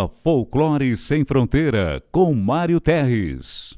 A Folclore Sem Fronteira, com Mário Terres.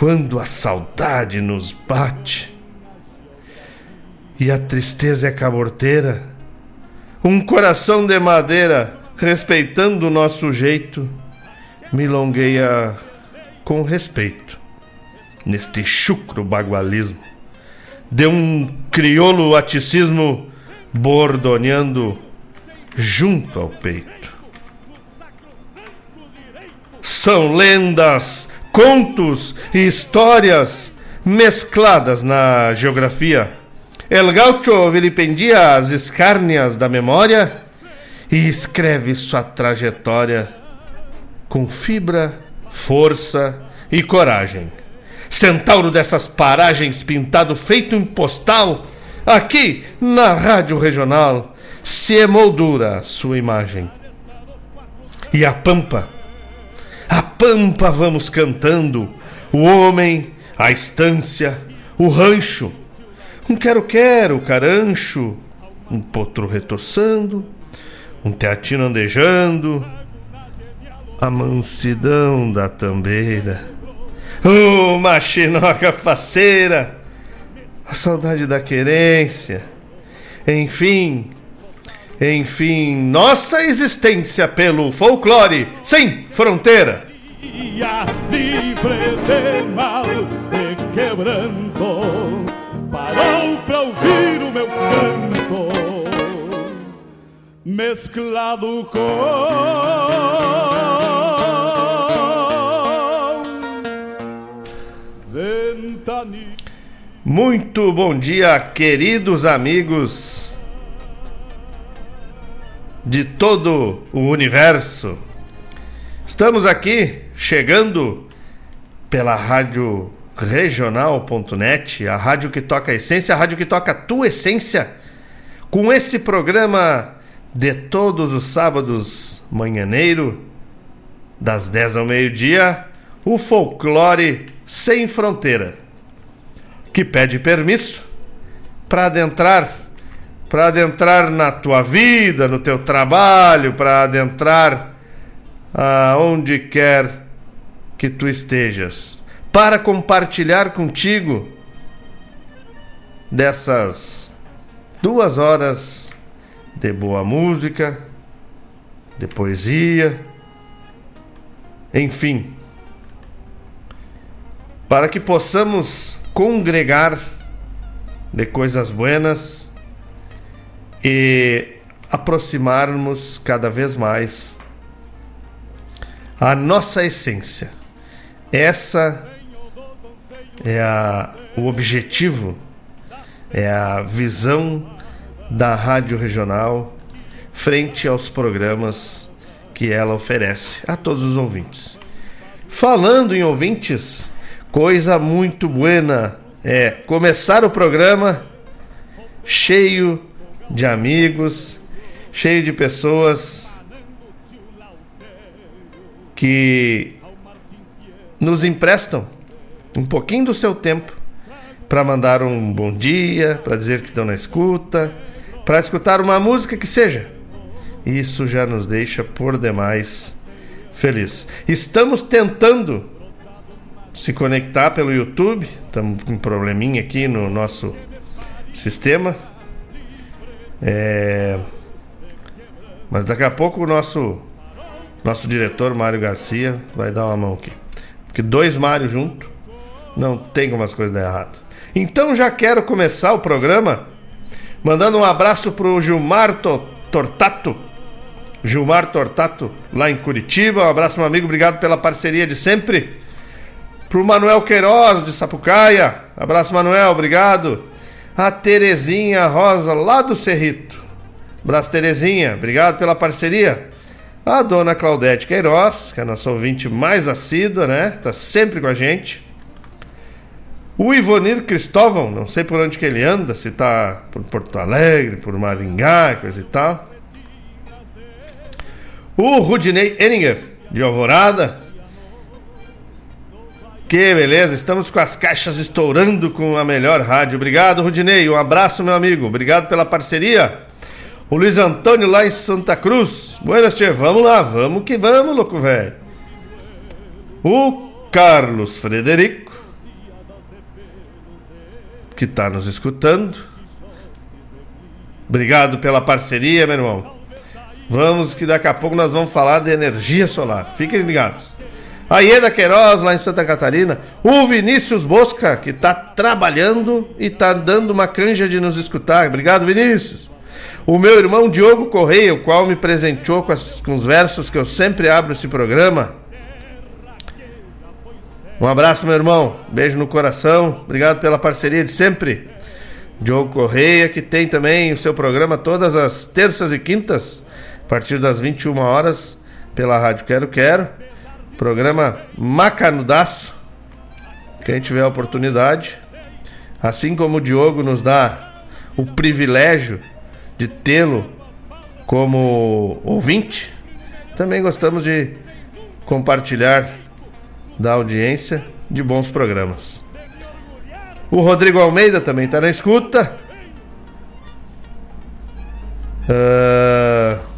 quando a saudade nos bate e a tristeza é caborteira, um coração de madeira, respeitando o nosso jeito, milongueia com respeito neste chucro bagualismo, de um crioulo aticismo bordoneando junto ao peito. São lendas contos e histórias mescladas na geografia. El Gaucho vilipendia as escárnias da memória e escreve sua trajetória com fibra, força e coragem. Centauro dessas paragens pintado feito em postal, aqui na Rádio Regional se emoldura sua imagem. E a Pampa a pampa vamos cantando, o homem, a estância, o rancho, um quero-quero, carancho, um potro retoçando, um teatino andejando, a mansidão da tambeira, uma chinoca faceira, a saudade da querência, enfim, enfim, nossa existência pelo folclore sem fronteira. Livre de mal e quebranto, parou pra ouvir o meu canto, mesclado com Muito bom dia, queridos amigos de todo o universo. Estamos aqui chegando pela rádio regional.net, a rádio que toca a essência, a rádio que toca a tua essência, com esse programa de todos os sábados manhãneiro, das 10 ao meio-dia, o folclore sem fronteira, que pede permisso para adentrar, para adentrar na tua vida, no teu trabalho, para adentrar aonde quer que tu estejas, para compartilhar contigo dessas duas horas de boa música, de poesia, enfim, para que possamos congregar de coisas buenas e aproximarmos cada vez mais a nossa essência. Essa é a, o objetivo, é a visão da Rádio Regional frente aos programas que ela oferece a todos os ouvintes. Falando em ouvintes, Coisa muito buena é começar o programa cheio de amigos, cheio de pessoas que nos emprestam um pouquinho do seu tempo para mandar um bom dia, para dizer que estão na escuta, para escutar uma música que seja. Isso já nos deixa por demais feliz. Estamos tentando se conectar pelo YouTube. Estamos com um probleminha aqui no nosso sistema. É... Mas daqui a pouco o nosso nosso diretor Mário Garcia vai dar uma mão aqui. Porque dois Mário junto não tem como as coisas dar errado. Então já quero começar o programa mandando um abraço pro Gilmar Tortato. Gilmar Tortato, lá em Curitiba. Um abraço, meu amigo. Obrigado pela parceria de sempre. Pro Manuel Queiroz de Sapucaia. Abraço, Manuel, obrigado. A Terezinha Rosa, lá do Cerrito. Abraço, Terezinha, obrigado pela parceria. A dona Claudete Queiroz, que é a nossa ouvinte mais assídua, né? Tá sempre com a gente. O Ivonir Cristóvão, não sei por onde que ele anda, se tá por Porto Alegre, por Maringá, coisa e tal. O Rudinei Eninger, de Alvorada. Que beleza, estamos com as caixas estourando com a melhor rádio. Obrigado, Rudinei. Um abraço, meu amigo. Obrigado pela parceria. O Luiz Antônio lá em Santa Cruz. Buenas, tia. Vamos lá, vamos que vamos, louco velho. O Carlos Frederico, que está nos escutando. Obrigado pela parceria, meu irmão. Vamos que daqui a pouco nós vamos falar de energia solar. Fiquem ligados a Ieda Queiroz, lá em Santa Catarina, o Vinícius Bosca, que está trabalhando e está dando uma canja de nos escutar. Obrigado, Vinícius. O meu irmão Diogo Correia, o qual me presenteou com, as, com os versos que eu sempre abro esse programa. Um abraço, meu irmão. Beijo no coração. Obrigado pela parceria de sempre. Diogo Correia, que tem também o seu programa todas as terças e quintas, a partir das 21 horas, pela Rádio Quero Quero. Programa Macanudaço. Quem tiver a oportunidade. Assim como o Diogo nos dá o privilégio de tê-lo como ouvinte, também gostamos de compartilhar da audiência de bons programas. O Rodrigo Almeida também está na escuta. Uh,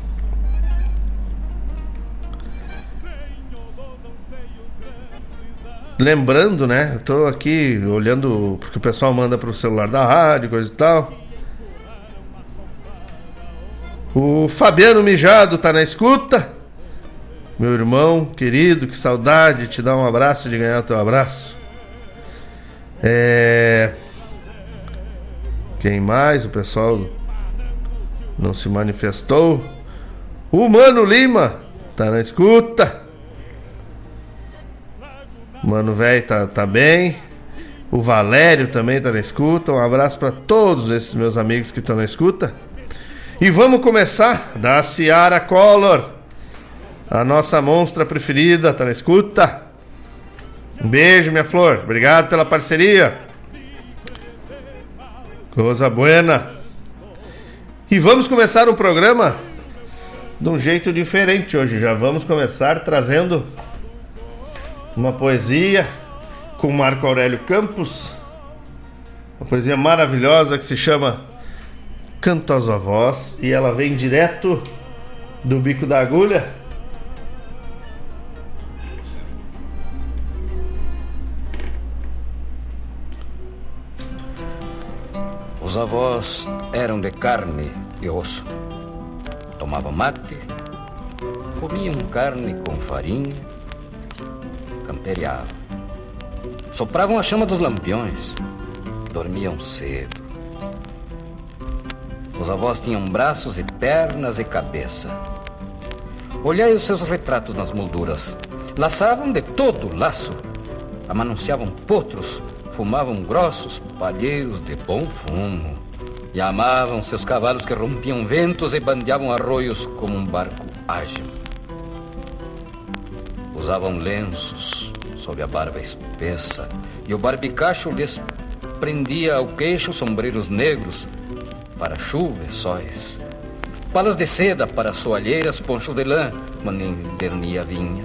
lembrando, né? Eu tô aqui olhando porque o pessoal manda pro celular da rádio, coisa e tal. O Fabiano Mijado tá na escuta. Meu irmão querido, que saudade, te dar um abraço, de ganhar o teu abraço. É... Quem mais? O pessoal não se manifestou. O Mano Lima tá na escuta. Mano velho tá, tá bem. O Valério também está na escuta. Um abraço para todos esses meus amigos que estão na escuta. E vamos começar da Ciara Collor, a nossa monstra preferida, está na escuta. Um beijo, minha flor. Obrigado pela parceria. Coisa buena. E vamos começar um programa de um jeito diferente hoje. Já vamos começar trazendo uma poesia com Marco Aurélio Campos. Uma poesia maravilhosa que se chama Canto aos Avós e ela vem direto do bico da agulha. Os avós eram de carne e osso. Tomavam mate, comiam carne com farinha, camperiavam. Sopravam a chama dos lampiões, dormiam cedo. Os avós tinham braços e pernas e cabeça. Olhai os seus retratos nas molduras. Laçavam de todo laço. Amanunciavam potros fumavam grossos palheiros de bom fumo e amavam seus cavalos que rompiam ventos e bandeavam arroios como um barco ágil. Usavam lenços sob a barba espessa e o barbicacho lhes prendia ao queixo sombreiros negros para chuva e sóis, palas de seda para soalheiras, ponchos de lã, manindernia vinha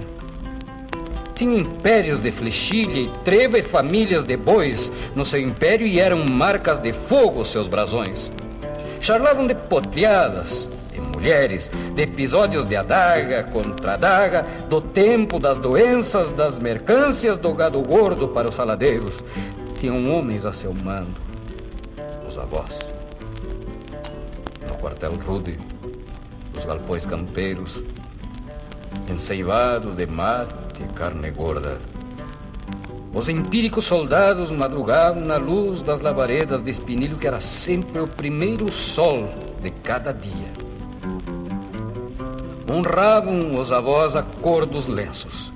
tinha impérios de flechilha e treva e famílias de bois no seu império e eram marcas de fogo seus brasões. Charlavam de potreadas, de mulheres, de episódios de adaga contra adaga, do tempo das doenças, das mercâncias, do gado gordo para os saladeiros. Tinham homens a seu mando, os avós. No quartel rude, os galpões campeiros, enseivados de mate e carne gorda. Os empíricos soldados madrugavam na luz das labaredas de espinilho que era sempre o primeiro sol de cada dia. Honravam os avós a cor dos lenços.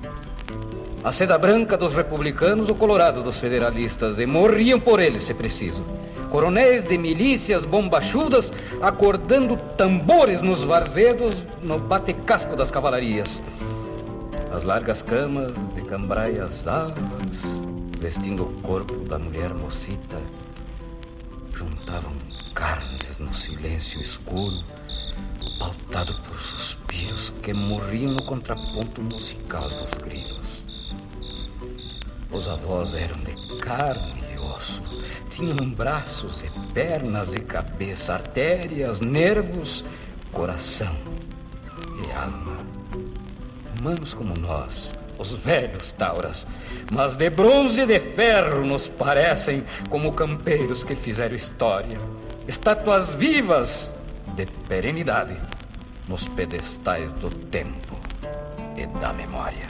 A seda branca dos republicanos, o colorado dos federalistas, e morriam por eles, se preciso. Coronéis de milícias bombachudas acordando tambores nos varzedos no bate-casco das cavalarias as largas camas de cambraias alvas, vestindo o corpo da mulher mocita, juntavam carnes no silêncio escuro, pautado por suspiros que morriam no contraponto musical dos grilos. Os avós eram de carne e osso, tinham braços e pernas e cabeça, artérias, nervos, coração e alma humanos como nós, os velhos tauras, mas de bronze e de ferro nos parecem como campeiros que fizeram história, estátuas vivas de perenidade nos pedestais do tempo e da memória.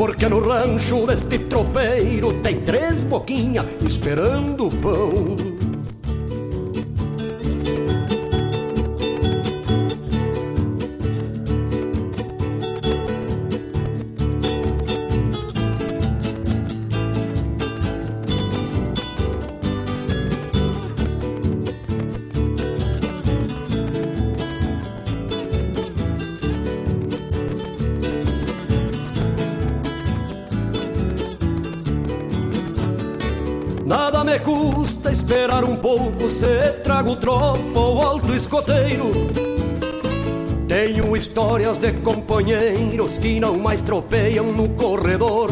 Porque no rancho deste tropeiro tem três boquinhas esperando pão. Esperar um pouco se trago tropa ou alto escoteiro. Tenho histórias de companheiros que não mais tropeiam no corredor,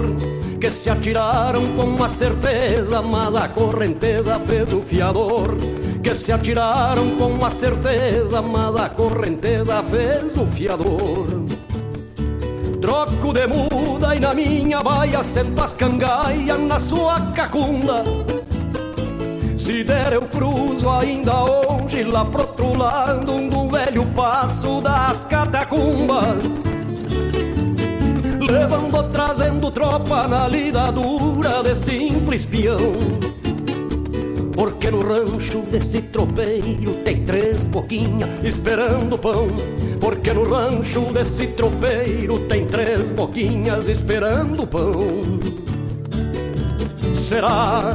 que se atiraram com a certeza, mas a correnteza fez o fiador. Que se atiraram com a certeza, mas a correnteza fez o fiador. Troco de muda e na minha baia sento as cangaias na sua cacunda. Se der eu cruzo ainda hoje lá pro outro lado do velho passo das catacumbas. Levando, trazendo tropa na lida dura de simples peão. Porque no rancho desse tropeiro tem três boquinhas esperando pão. Porque no rancho desse tropeiro tem três boquinhas esperando pão. Será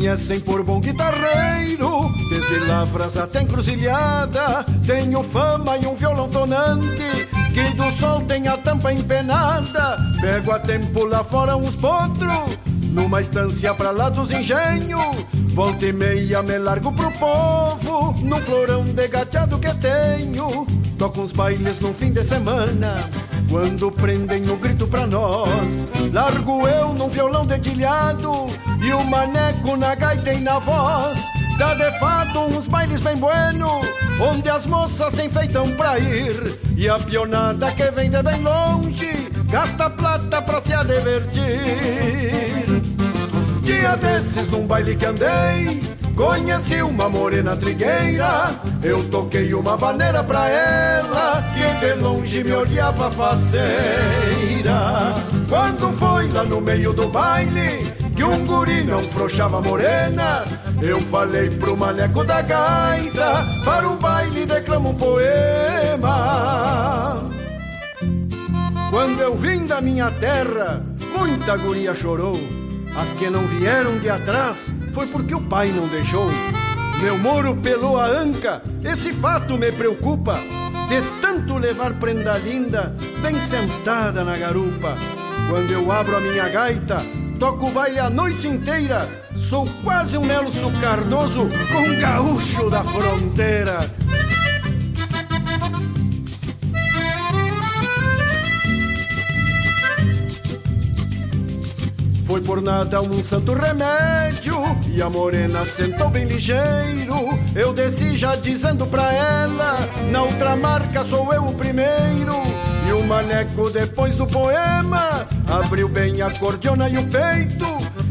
Conhecem por bom guitarreiro, desde lavras até encruzilhada. Tenho fama e um violão tonante, que do sol tem a tampa empenada. Pego a tempo lá fora uns potros, numa estância pra lá dos engenhos. Volta e meia me largo pro povo, num florão de gateado que tenho. Toco uns bailes no fim de semana, quando prendem o grito pra nós. Largo eu num violão dedilhado e o maneco na gaita e na voz. Dá de fato uns bailes bem bueno, onde as moças se enfeitam pra ir. E a pionada que vem de bem longe, gasta plata pra se divertir. Dia desses num baile que andei, conheci uma morena trigueira. Eu toquei uma vaneira pra ela, que de longe me olhava faceira. Quando foi lá no meio do baile, que um guri não frouxava morena Eu falei pro maneco da gaita, para um baile declama um poema. Quando eu vim da minha terra, muita guria chorou. As que não vieram de atrás foi porque o pai não deixou. Meu moro pelou a anca, esse fato me preocupa. De tanto levar prenda linda, bem sentada na garupa. Quando eu abro a minha gaita, toco baile a noite inteira. Sou quase um Nelson Cardoso com um gaúcho da fronteira. Foi por nada um santo remédio E a morena sentou bem ligeiro Eu desci já dizendo pra ela Na outra marca sou eu o primeiro E o maneco depois do poema Abriu bem a cordiona e o peito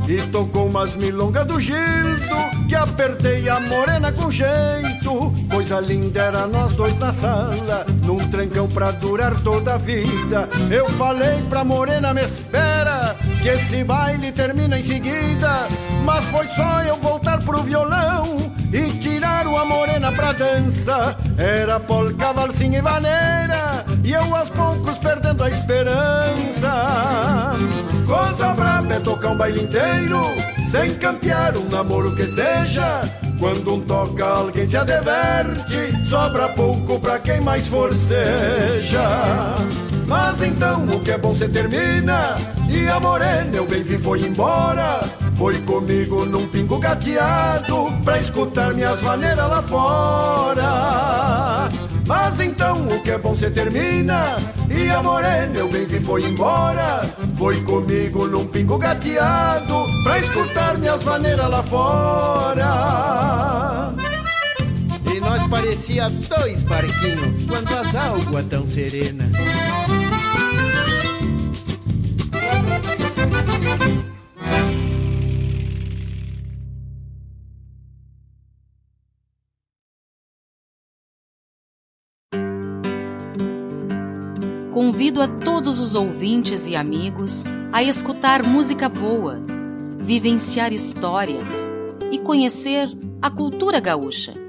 E tocou umas milongas do Gildo Que apertei a morena com jeito Coisa linda era nós dois na sala Num trancão pra durar toda a vida Eu falei pra morena me espera que esse baile termina em seguida. Mas foi só eu voltar pro violão tirar uma morena pra dança. Era polca, valsinha e vaneira, e eu aos poucos perdendo a esperança. Coisa braba é tocar um baile inteiro, sem campear um namoro que seja. Quando um toca, alguém se adverte, sobra pouco pra quem mais forceja. Mas então o que é bom se termina? E a morena eu bem vi foi embora. Foi comigo num pingo gateado Pra escutar minhas maneiras lá fora. Mas então o que é bom se termina? E a morena eu bem vi foi embora. Foi comigo num pingo gateado Pra escutar minhas maneiras lá fora parecia dois barquinhos Quando as águas tão serenas Convido a todos os ouvintes e amigos a escutar música boa, vivenciar histórias e conhecer a cultura gaúcha.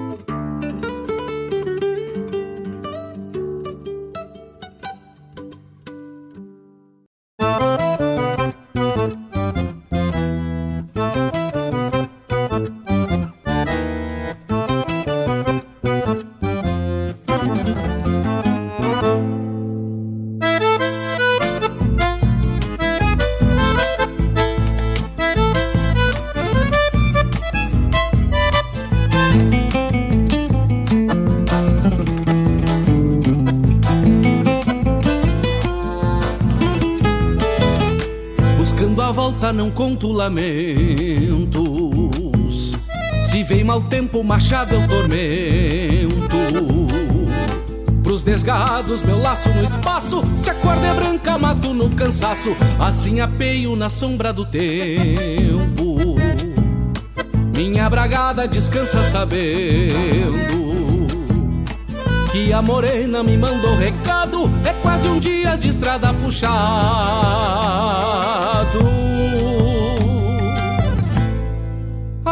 Não conto lamentos. Se vem mau tempo, machado eu tormento. Pros desgarrados, meu laço no espaço. Se a corda é branca, mato no cansaço. Assim apeio na sombra do tempo. Minha bragada descansa sabendo que a morena me mandou recado. É quase um dia de estrada puxado.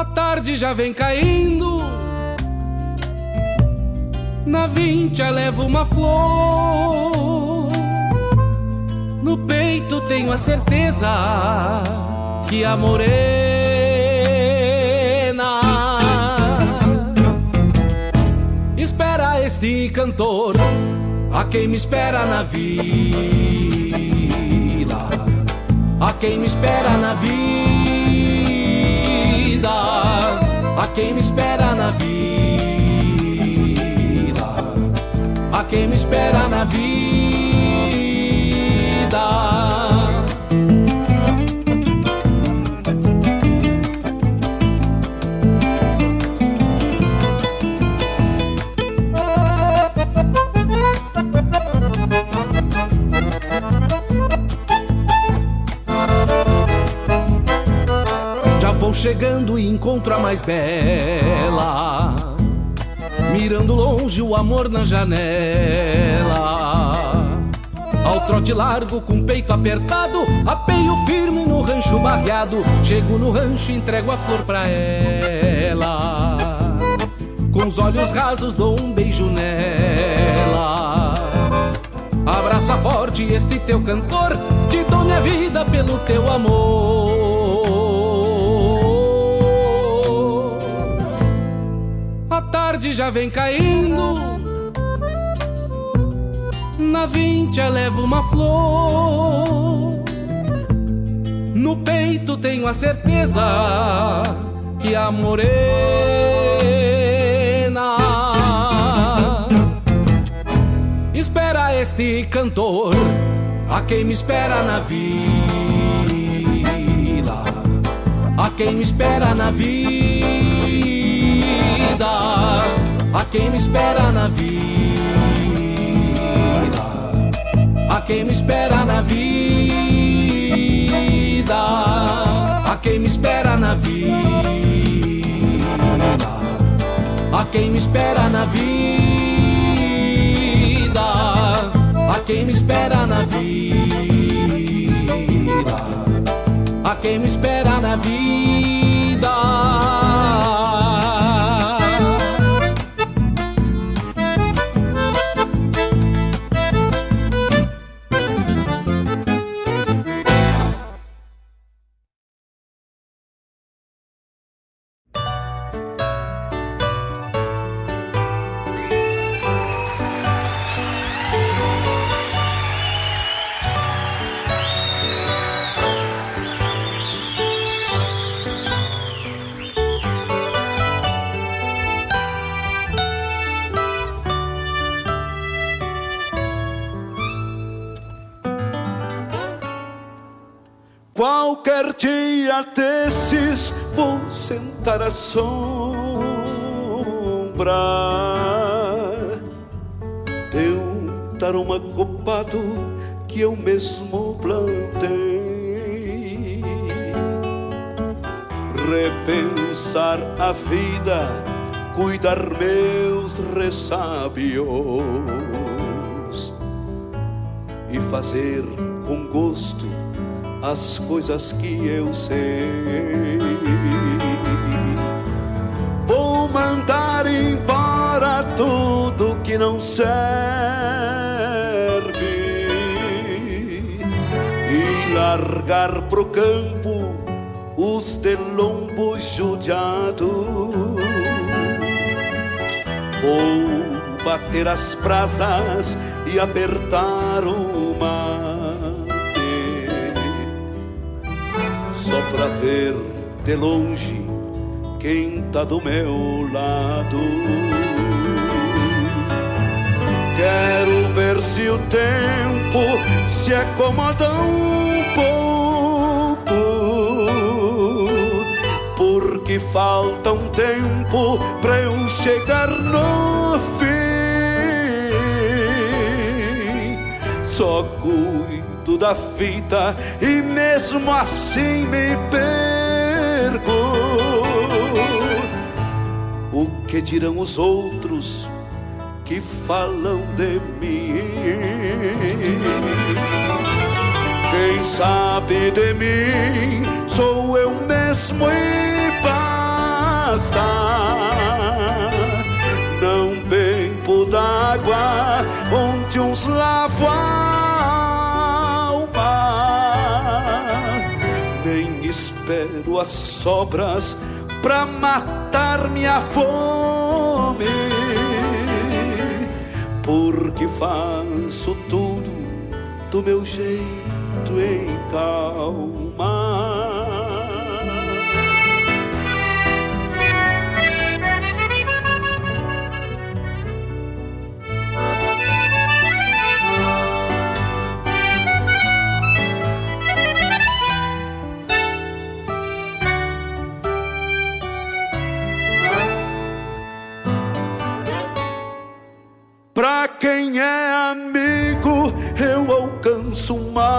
Tarde já vem caindo. Na vincha levo uma flor. No peito tenho a certeza que a morena espera este cantor. A quem me espera na vila, a quem me espera na vila quem me espera na vila, a quem me espera na vida. Chegando e encontro a mais bela. Mirando longe o amor na janela. Ao trote largo com peito apertado, apeio firme no rancho barreado. Chego no rancho e entrego a flor pra ela. Com os olhos rasos dou um beijo nela. Abraça forte este teu cantor, te dou minha vida pelo teu amor. Tarde já vem caindo, na vincha levo uma flor. No peito tenho a certeza que a morena espera este cantor, a quem me espera na vida, a quem me espera na vida, quem me espera na vida, a quem me espera na vida, a quem me espera na vida, a quem me espera na vida, a quem me espera na vida, a quem me espera na vida. Qualquer dia desses vou sentar à sombra de um taroma copado que eu mesmo plantei. Repensar a vida, cuidar meus ressábios e fazer com gosto as coisas que eu sei. Vou mandar embora tudo que não serve e largar pro campo os de lombo judiado. Vou bater as brasas e apertar o só pra ver de longe quem tá do meu lado. Quero ver se o tempo se acomoda um pouco, porque falta um tempo pra eu chegar no fim. Só cuido da vida e mesmo assim me perco. O que dirão os outros que falam de mim? Quem sabe de mim sou eu mesmo e basta. Não bebo d'água onde uns lavam espero as sobras pra matar minha fome, porque faço tudo do meu jeito em calma. quem é amigo, eu alcanço mate.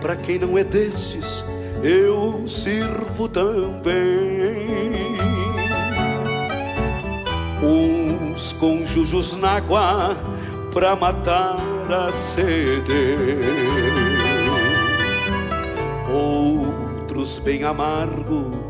Para quem não é desses, eu sirvo também. Uns conjujos na água pra matar a sede, outros bem amargos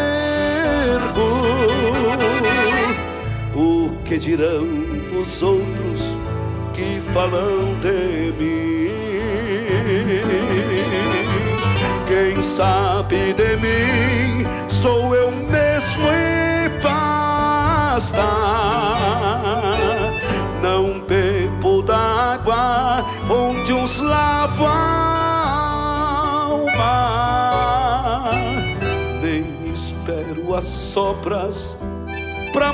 que dirão os outros que falam de mim? Quem sabe de mim sou eu mesmo e basta. Não bebo d'água onde uns lavam a alma, nem espero as sobras pra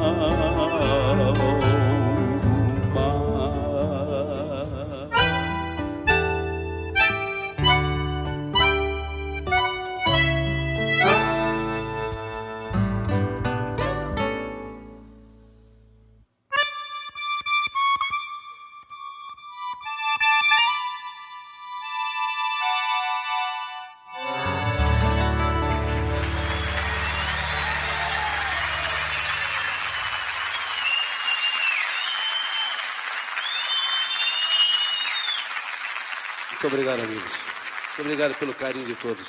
Obrigado, amigos. Muito obrigado pelo carinho de todos.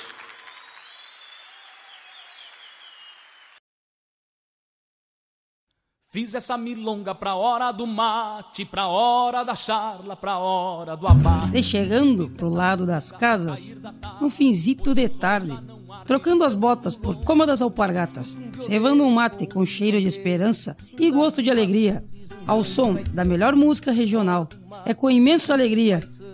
Fiz essa milonga pra hora do mate, pra hora da charla, pra hora do abate. Você chegando pro lado das casas, um finzito de tarde, trocando as botas por cômodas alpargatas, cevando um mate com cheiro de esperança e gosto de alegria, ao som da melhor música regional. É com imensa alegria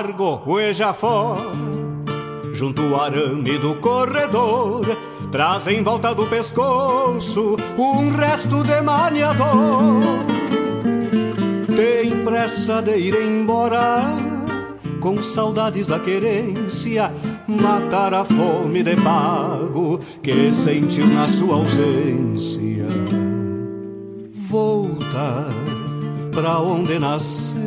Largo, hueja fora, junto ao arame do corredor, traz em volta do pescoço um resto de maniador. Tem pressa de ir embora, com saudades da querência, matar a fome de pago que sentiu na sua ausência. Voltar pra onde nasceu,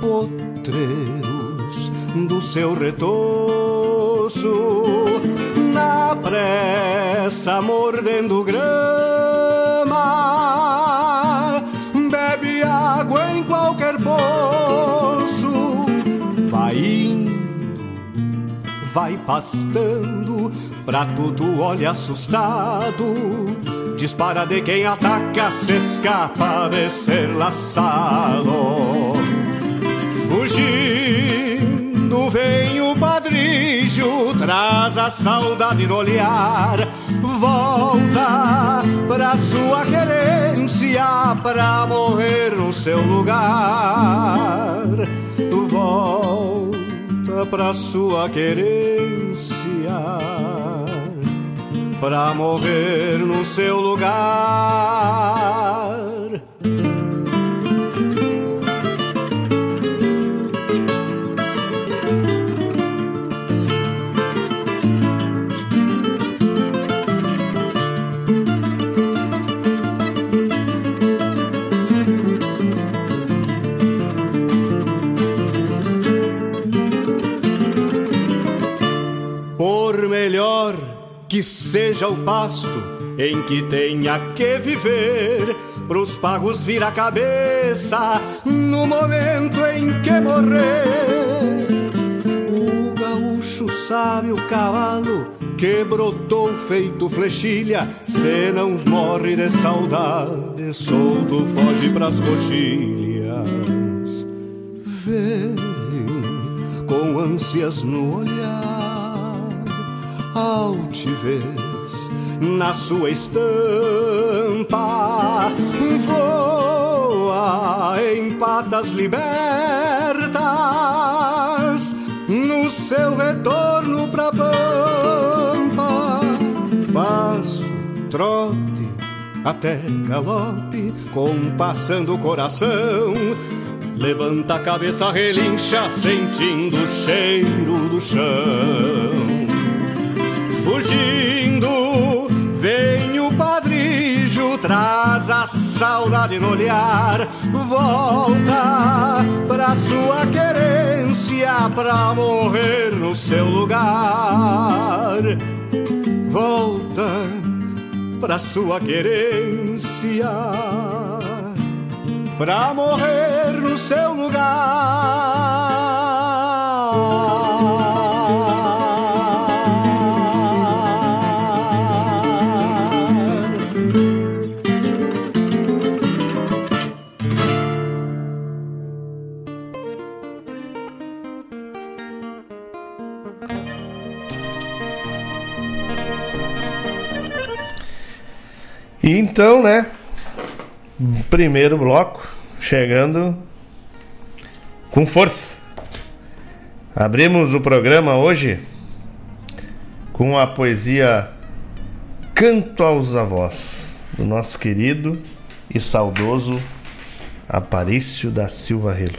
potreiros do seu retoço, na depressa mordendo grama. Bebe água em qualquer poço, vai indo, vai pastando. Pra tudo olha assustado, dispara de quem ataca, se escapa de ser laçado. Fugindo vem o padrinho, traz a saudade no olhar Volta pra sua querência, pra morrer no seu lugar. Volta pra sua querência pra morrer no seu lugar. Que seja o pasto em que tenha que viver, pros pagos vir a cabeça no momento em que morrer. O gaúcho sabe o cavalo que brotou feito flechilha, se não morre de saudade, solto foge pras coxilhas. Vem com ânsias no olhar, altivez na sua estampa, voa em patas libertas no seu retorno pra pampa. Passo, trote, até galope, compassando o coração. Levanta a cabeça, relincha, sentindo o cheiro do chão. Fugindo, vem o padrijo, traz a saudade no olhar. Volta pra sua querência, pra morrer no seu lugar. Volta pra sua querência, pra morrer no seu lugar. E então, né? Primeiro bloco, chegando com força. Abrimos o programa hoje com a poesia Canto aos Avós, do nosso querido e saudoso Aparício da Silva Relo.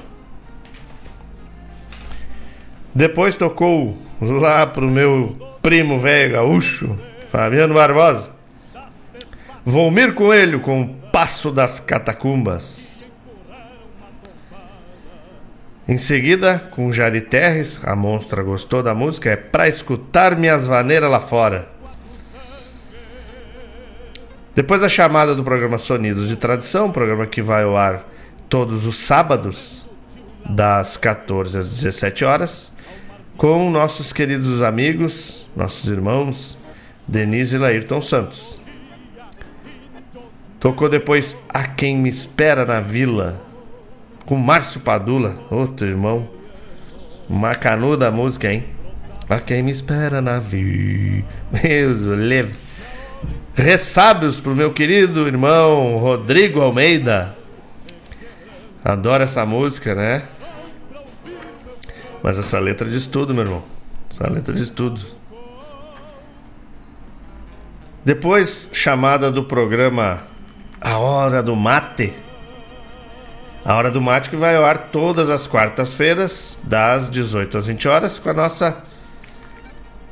Depois tocou lá pro meu primo velho gaúcho, Fabiano Barbosa. Volmir Coelho com o Passo das Catacumbas. Em seguida, com Jari Terres, a monstra gostou da música, é Pra Escutar Minhas Vaneiras Lá Fora. Depois a chamada do programa Sonidos de Tradição, programa que vai ao ar todos os sábados, das 14 às 17 horas, com nossos queridos amigos, nossos irmãos, Denise e Laírton Santos. Tocou depois A Quem Me Espera na Vila, com Márcio Padula, outro irmão. Macanuda a música, hein? A Quem Me Espera na Vila. Deus, leve. Ressábios pro meu querido irmão Rodrigo Almeida. Adoro essa música, né? Mas essa letra diz tudo, meu irmão. Essa letra diz tudo. Depois, chamada do programa A Hora do Mate. A Hora do Mate que vai ao ar todas as quartas-feiras, das 18 às 20 horas, com a nossa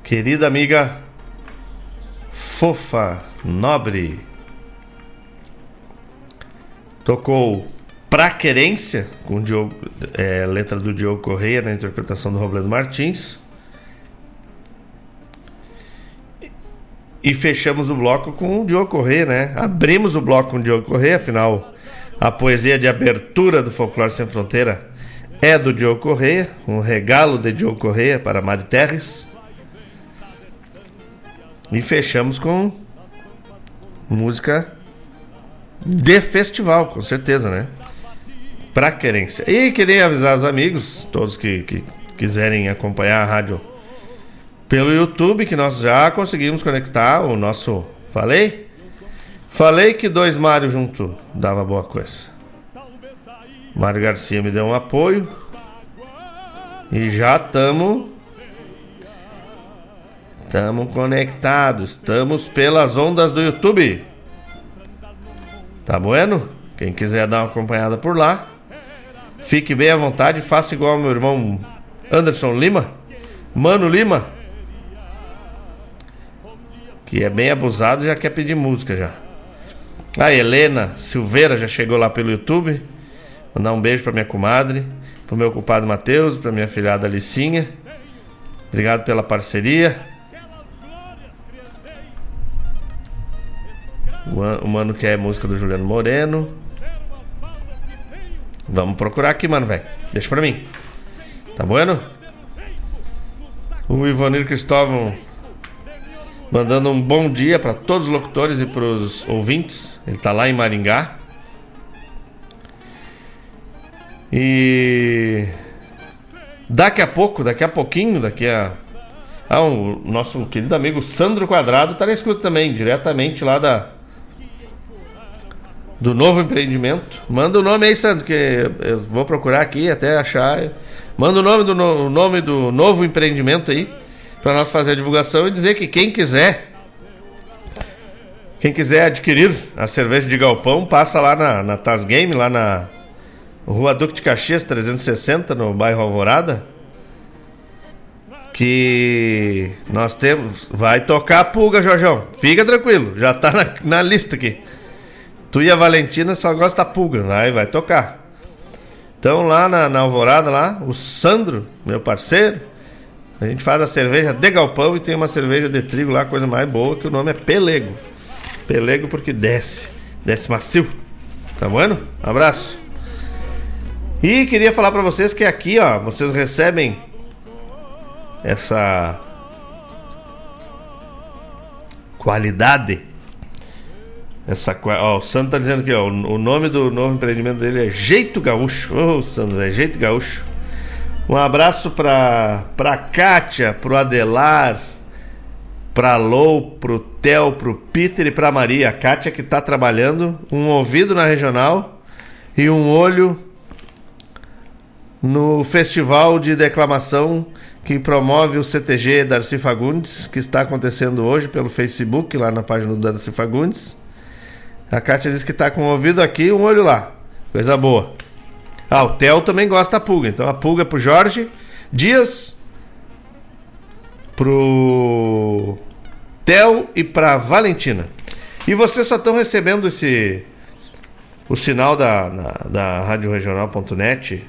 querida amiga Fofa Nobre. Tocou Pra Querência, com Diogo, é, letra do Diogo Correia, na interpretação do Robledo Martins. E fechamos o bloco com o Diogo Correia, né? Abrimos o bloco com o Diogo Correia, afinal, a poesia de abertura do Folclore Sem Fronteira é do Diogo Correia, um regalo de Diogo Correia para Mário Terres. E fechamos com música de festival, com certeza, né? Pra querência. E queria avisar os amigos, todos que, que quiserem acompanhar a rádio pelo YouTube, que nós já conseguimos conectar o nosso. Falei? Falei que dois Mário junto dava boa coisa. Mário Garcia me deu um apoio. E já estamos. Estamos conectados. Estamos pelas ondas do YouTube. Tá bueno? Quem quiser dar uma acompanhada por lá, fique bem à vontade. Faça igual ao meu irmão Anderson Lima, Mano Lima, que é bem abusado já quer pedir música já. A Helena Silveira já chegou lá pelo YouTube. Mandar um beijo para minha comadre, pro meu culpado Matheus, pra minha filhada Alicinha. Obrigado pela parceria. O mano quer música do Juliano Moreno. Vamos procurar aqui, mano, velho. Deixa pra mim. Tá bueno? O Ivonir Cristóvão mandando um bom dia para todos os locutores e para os ouvintes. Ele tá lá em Maringá. E daqui a pouco, daqui a pouquinho, daqui a ah, o nosso querido amigo Sandro Quadrado tá na escuta também, diretamente lá da do novo empreendimento. Manda o nome aí, Sandro, que eu vou procurar aqui até achar. Manda o nome do, no, nome do novo empreendimento aí para nós fazer a divulgação e dizer que quem quiser quem quiser adquirir a cerveja de galpão, passa lá na, na Tas Game, lá na Rua Duque de Caxias 360, no bairro Alvorada. Que nós temos. Vai tocar a pulga, Jorjão. Fica tranquilo, já tá na, na lista aqui. Tu e a Valentina só gosta da pulga, vai, vai tocar. Então lá na, na Alvorada, lá, o Sandro, meu parceiro, a gente faz a cerveja de galpão e tem uma cerveja de trigo lá, coisa mais boa, que o nome é Pelego. Pelego porque desce, desce macio. Tá bueno? Abraço. E queria falar para vocês que aqui, ó, vocês recebem essa qualidade. Essa, ó, o Sandro tá dizendo aqui, ó, o nome do novo empreendimento dele é Jeito Gaúcho. Ô, oh, Sandro, é Jeito Gaúcho. Um abraço para pra Kátia, pro Adelar, pra Lou, pro Theo, pro Peter e pra Maria. A Kátia que tá trabalhando, um ouvido na regional e um olho no festival de declamação que promove o CTG Darcy Fagundes, que está acontecendo hoje pelo Facebook, lá na página do Darcy Fagundes. A Kátia diz que está com o ouvido aqui e um olho lá. Coisa boa. Ah, o Theo também gosta da pulga. Então a pulga pro Jorge Dias, pro Theo e pra Valentina. E vocês só estão recebendo esse o sinal da, na, da radioregional.net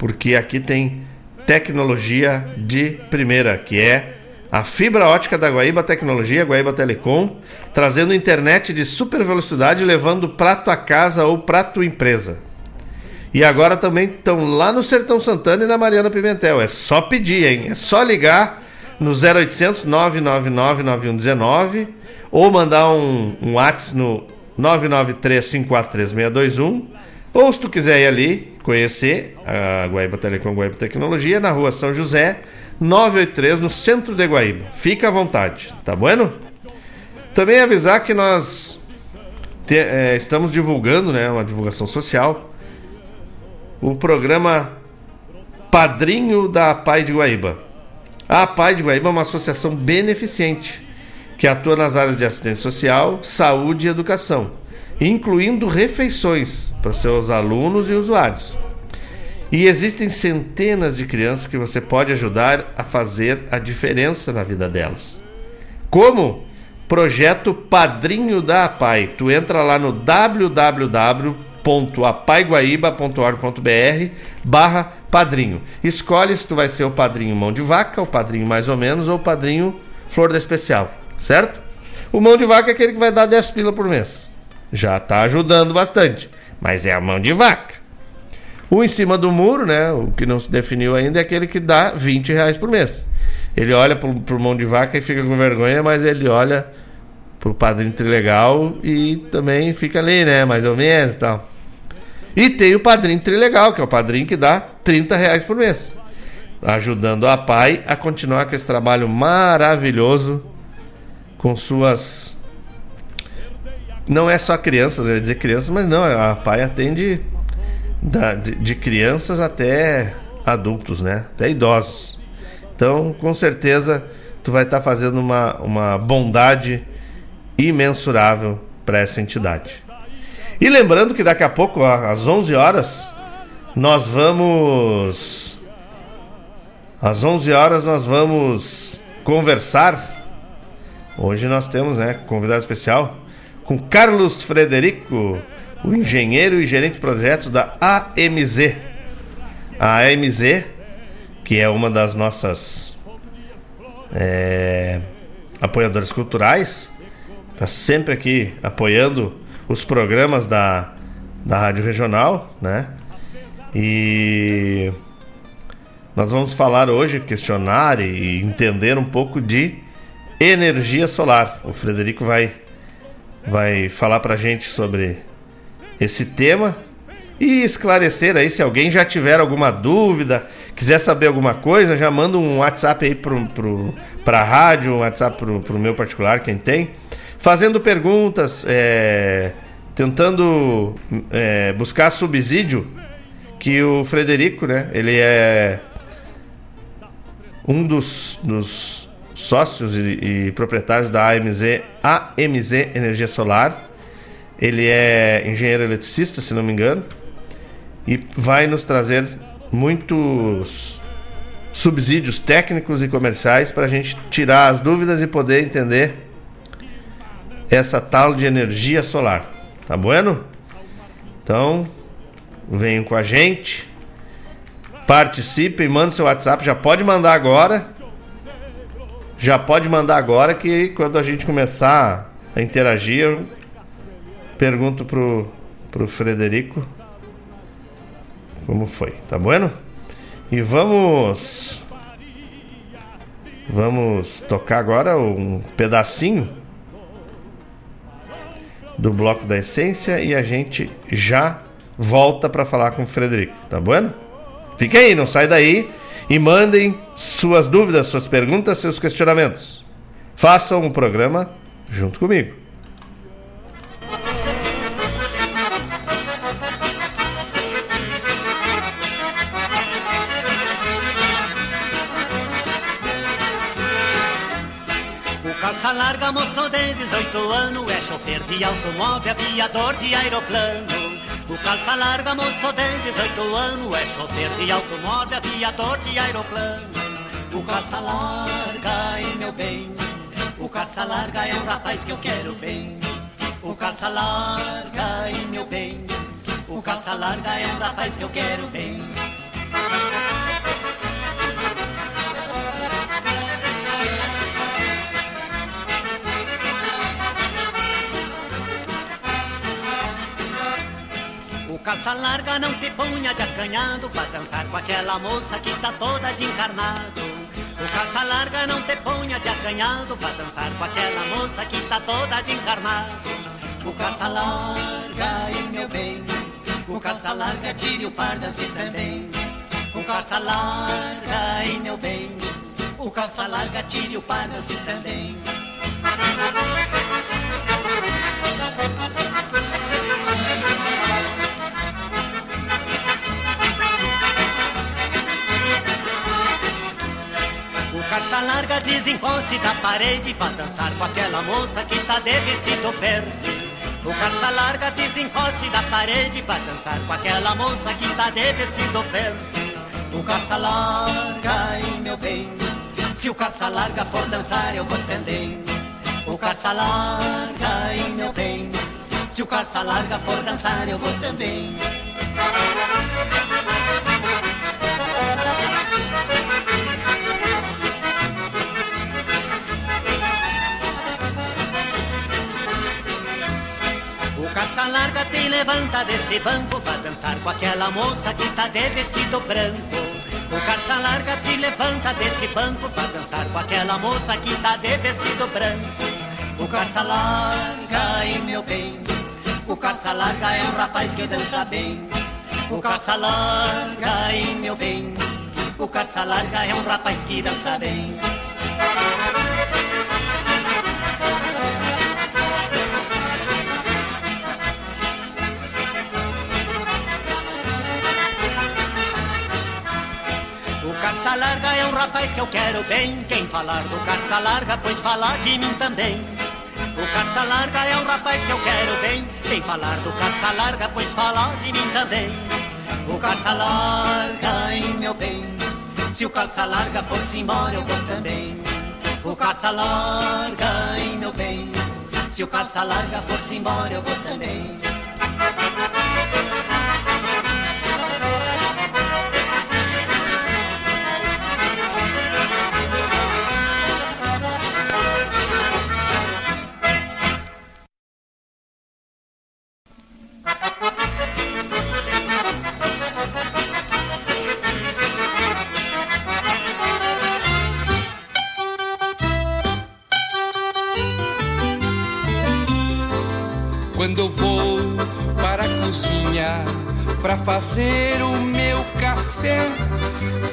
porque aqui tem tecnologia de primeira, que é a fibra ótica da Guaíba Tecnologia, Guaíba Telecom, trazendo internet de super velocidade, levando prato a casa ou prato empresa. E agora também estão lá no Sertão Santana e na Mariana Pimentel. É só pedir, hein? É só ligar no 0800 999 9119 ou mandar um, um WhatsApp no 993 543 ou se tu quiser ir ali conhecer a Guaíba Telecom Guaíba Tecnologia, na rua São José, 983, no centro de Guaíba. Fica à vontade, tá bueno? Também avisar que nós te, é, estamos divulgando, né, uma divulgação social, o programa Padrinho da Pai de Guaíba. A Pai de Guaíba é uma associação beneficente que atua nas áreas de assistência social, saúde e educação incluindo refeições para seus alunos e usuários. E existem centenas de crianças que você pode ajudar a fazer a diferença na vida delas. Como? Projeto Padrinho da APAI. Tu entra lá no www.apaiguaíba.org.br barra padrinho. Escolhe se tu vai ser o padrinho mão de vaca, o padrinho mais ou menos, ou o padrinho flor da especial, certo? O mão de vaca é aquele que vai dar 10 pila por mês já está ajudando bastante, mas é a mão de vaca. O em cima do muro, né? O que não se definiu ainda é aquele que dá 20 reais por mês. Ele olha pro, pro mão de vaca e fica com vergonha, mas ele olha pro padrinho Trilegal e também fica ali, né? Mais ou menos e tal. E tem o padrinho Trilegal, que é o padrinho que dá 30 reais por mês. Ajudando a pai a continuar com esse trabalho maravilhoso com suas. Não é só crianças, eu ia dizer crianças, mas não, a pai atende da, de, de crianças até adultos, né? Até idosos. Então, com certeza, tu vai estar tá fazendo uma, uma bondade imensurável para essa entidade. E lembrando que daqui a pouco, às 11 horas, nós vamos. Às 11 horas, nós vamos conversar. Hoje nós temos, né, convidado especial com Carlos Frederico, o engenheiro e gerente de projetos da AMZ. A AMZ, que é uma das nossas é, apoiadoras culturais, está sempre aqui apoiando os programas da, da Rádio Regional, né? E nós vamos falar hoje, questionar e entender um pouco de energia solar. O Frederico vai vai falar pra gente sobre esse tema e esclarecer aí se alguém já tiver alguma dúvida, quiser saber alguma coisa, já manda um WhatsApp aí pro, pro, pra rádio, um WhatsApp pro, pro meu particular, quem tem fazendo perguntas, é, tentando é, buscar subsídio, que o Frederico, né, ele é um dos, dos sócios e, e, proprietários da AMZ, AMZ Energia Solar. Ele é engenheiro eletricista, se não me engano, e vai nos trazer muitos subsídios técnicos e comerciais para a gente tirar as dúvidas e poder entender essa tal de energia solar. Tá bueno? Então, venham com a gente. Participem, manda seu WhatsApp, já pode mandar agora. Já pode mandar agora que quando a gente começar a interagir, eu pergunto pro, pro Frederico como foi, tá bueno? E vamos vamos tocar agora um pedacinho do bloco da essência e a gente já volta para falar com o Frederico, tá bom? Fique aí, não sai daí e mandem suas dúvidas, suas perguntas, seus questionamentos. Façam um programa junto comigo. De 18 anos É chofer de automóvel, aviador de aeroplano. O calça larga, moço de 18 anos É chofer de automóvel, aviador de aeroplano. O calça larga, e meu bem O calça larga é um rapaz que eu quero bem. O calça larga, e meu bem O calça larga é um rapaz que eu quero bem calça larga não te punha de acanhado Pra dançar com aquela moça que tá toda de encarnado. O calça larga não te punha de acanhado Pra dançar com aquela moça que tá toda de encarnado. O calça larga, e meu bem O calça larga tire o par dance também. O calça larga, e meu bem O calça larga tire o par dance também Calça larga desencoste da parede Pra dançar com aquela moça que tá de vestido verde. O calça larga desencoste da parede Pra dançar com aquela moça que tá de vestido verde. O calça larga, e meu bem Se o calça larga for dançar eu vou também O calça larga, e meu bem Se o calça larga for dançar eu vou também calça larga te levanta desse banco Vai dançar com aquela moça que tá de vestido branco O carça larga te levanta deste banco pra dançar com aquela moça que tá de vestido branco. O carça larga, e meu bem, o carça larga é um rapaz que dança bem. O carça larga, e meu bem, o carça larga é um rapaz que dança bem. Carça larga é um rapaz que eu quero bem. Quem falar do carça larga, pois falar de mim também. O carça larga é um rapaz que eu quero bem. Quem falar do carça larga, pois falar de mim também. O carça larga, hein, meu bem. Se o calça larga fosse embora, eu vou também. O calça larga, hein, meu bem. Se o calça larga fosse embora, eu vou também. Fazer o meu café,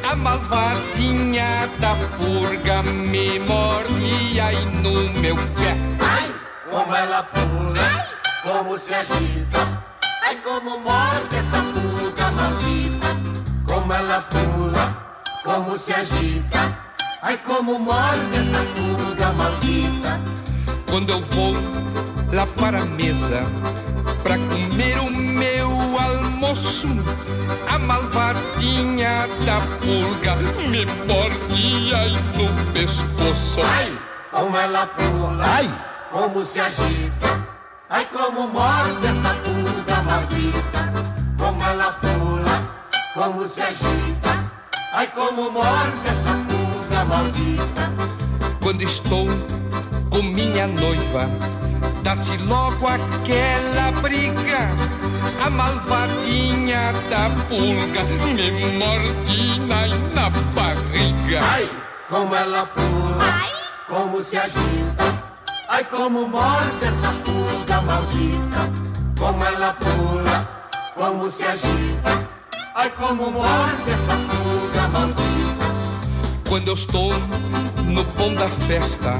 a malvadinha da purga me morde aí no meu pé. Ai, como ela pula, como se agita. Ai, como morde essa purga maldita. Como ela pula, como se agita. Ai, como morde essa purga maldita. Quando eu vou lá para a mesa para comer o meu A malvadinha da pulga me morde aí no pescoço. Ai, como ela pula, ai, como se agita. Ai, como morde essa pulga maldita. Como ela pula, como se agita. Ai, como morde essa pulga maldita. Quando estou com minha noiva dá-se logo aquela briga. A malvadinha da pulga me morde na barriga. Ai, como ela pula, Ai. como se agita. Ai, como morde essa pulga maldita. Como ela pula, como se agita. Ai, como morde essa pulga maldita. Quando eu estou no pão da festa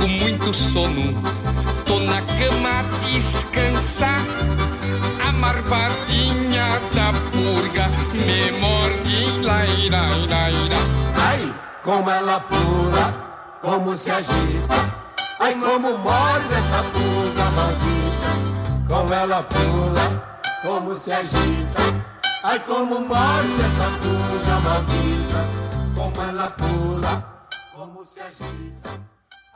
com muito sono Tô na cama a descansar. A marvadinha da purga me morde, lai, lai, lai, lai. Ai, como ela pula, como se agita. Ai, como morde essa purga maldita. Como ela pula, como se agita. Ai, como morde essa purga maldita. Como ela pula, como se agita.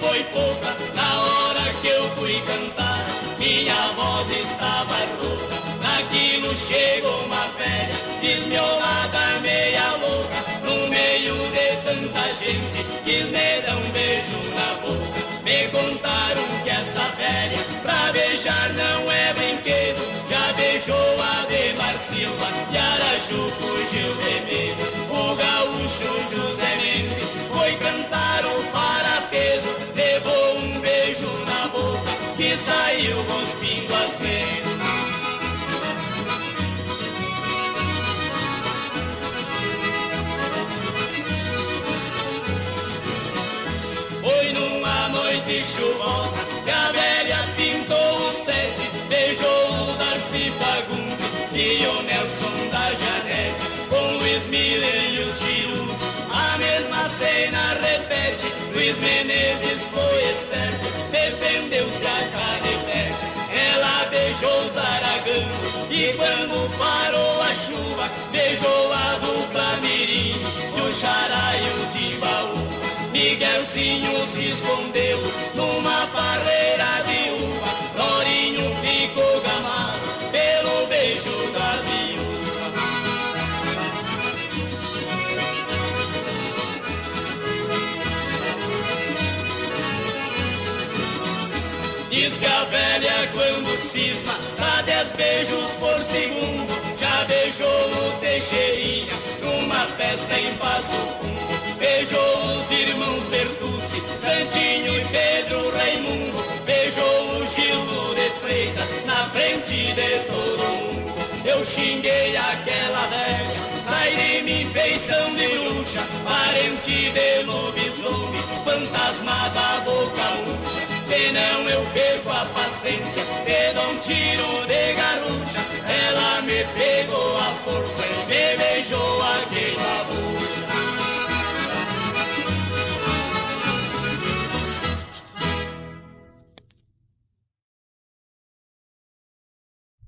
Foi pouca na hora que eu fui cantar. Minha voz estava rouca, naquilo chegou uma velha, desmiolada, meia louca, no meio de tanta gente, quis me dar um beijo na boca. Me contaram que essa velha, pra beijar não é brinquedo, chuva e Araju fugiu Miguelzinho se escondeu numa parreira de uva. Lorinho ficou gamado pelo beijo da viúva. Diz que a velha quando cisma dá dez beijos por segundo. Já beijou o Teixeirinha numa festa em Passo Fundo. Beijou os irmãos Bertucci, Pedro Raimundo. Beijou o Gilo de Freitas na frente de todo mundo. Eu xinguei aquela velha, sai de mim feição de bruxa, parente de lobisomem, fantasma da boca murcha. Senão eu perco a paciência, te dou um tiro de garrucha. Ela me pegou a força e me beijou a queima-bucha.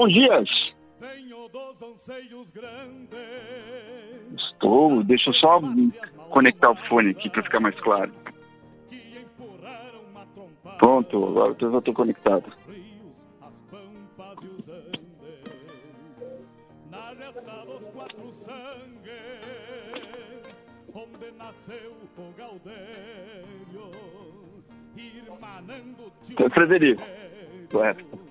Bom dias. Estou. Deixa eu só conectar o fone aqui para ficar mais claro. Pronto, agora eu já estou conectado. É Frederico. Correto.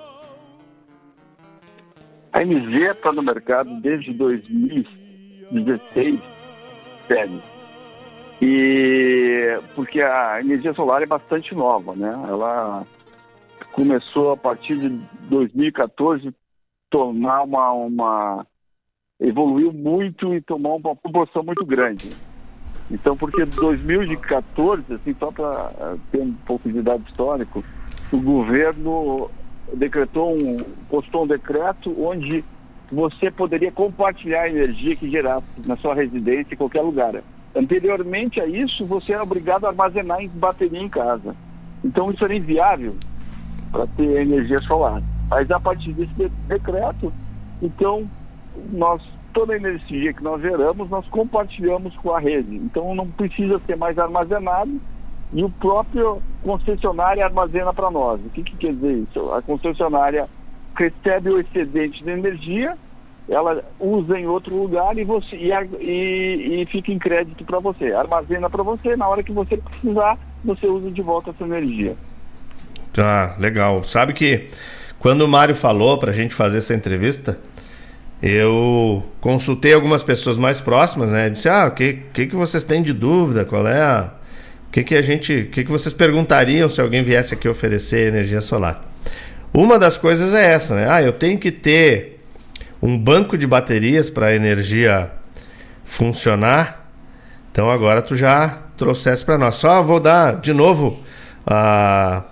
A MZ está no mercado desde 2016, sério. E porque a energia solar é bastante nova, né? Ela começou a partir de 2014 tomar uma, uma evoluiu muito e tomou uma proporção muito grande. Então, porque 2014, assim, só para ter um pouco de dado histórico, o governo decretou um, postou um decreto onde você poderia compartilhar a energia que gerasse na sua residência em qualquer lugar. Anteriormente a isso, você era obrigado a armazenar em bateria em casa. Então isso era inviável. para ter energia solar. Mas a partir desse de- decreto, então nós toda a energia que nós geramos nós compartilhamos com a rede. Então não precisa ser mais armazenado e o próprio concessionário armazena para nós. O que, que quer dizer isso? A concessionária recebe o excedente de energia, ela usa em outro lugar e, você, e, a- e- e fica em crédito para você. Armazena para você, na hora que você precisar, você usa de volta essa energia. Tá, legal. Sabe que quando o Mário falou pra gente fazer essa entrevista, eu consultei algumas pessoas mais próximas, né? Disse, ah, o que, que, que vocês têm de dúvida? Qual é a. O que, que a gente. O que, que vocês perguntariam se alguém viesse aqui oferecer energia solar? Uma das coisas é essa, né? Ah, eu tenho que ter um banco de baterias para a energia funcionar. Então agora tu já trouxesse para nós. Só vou dar de novo a,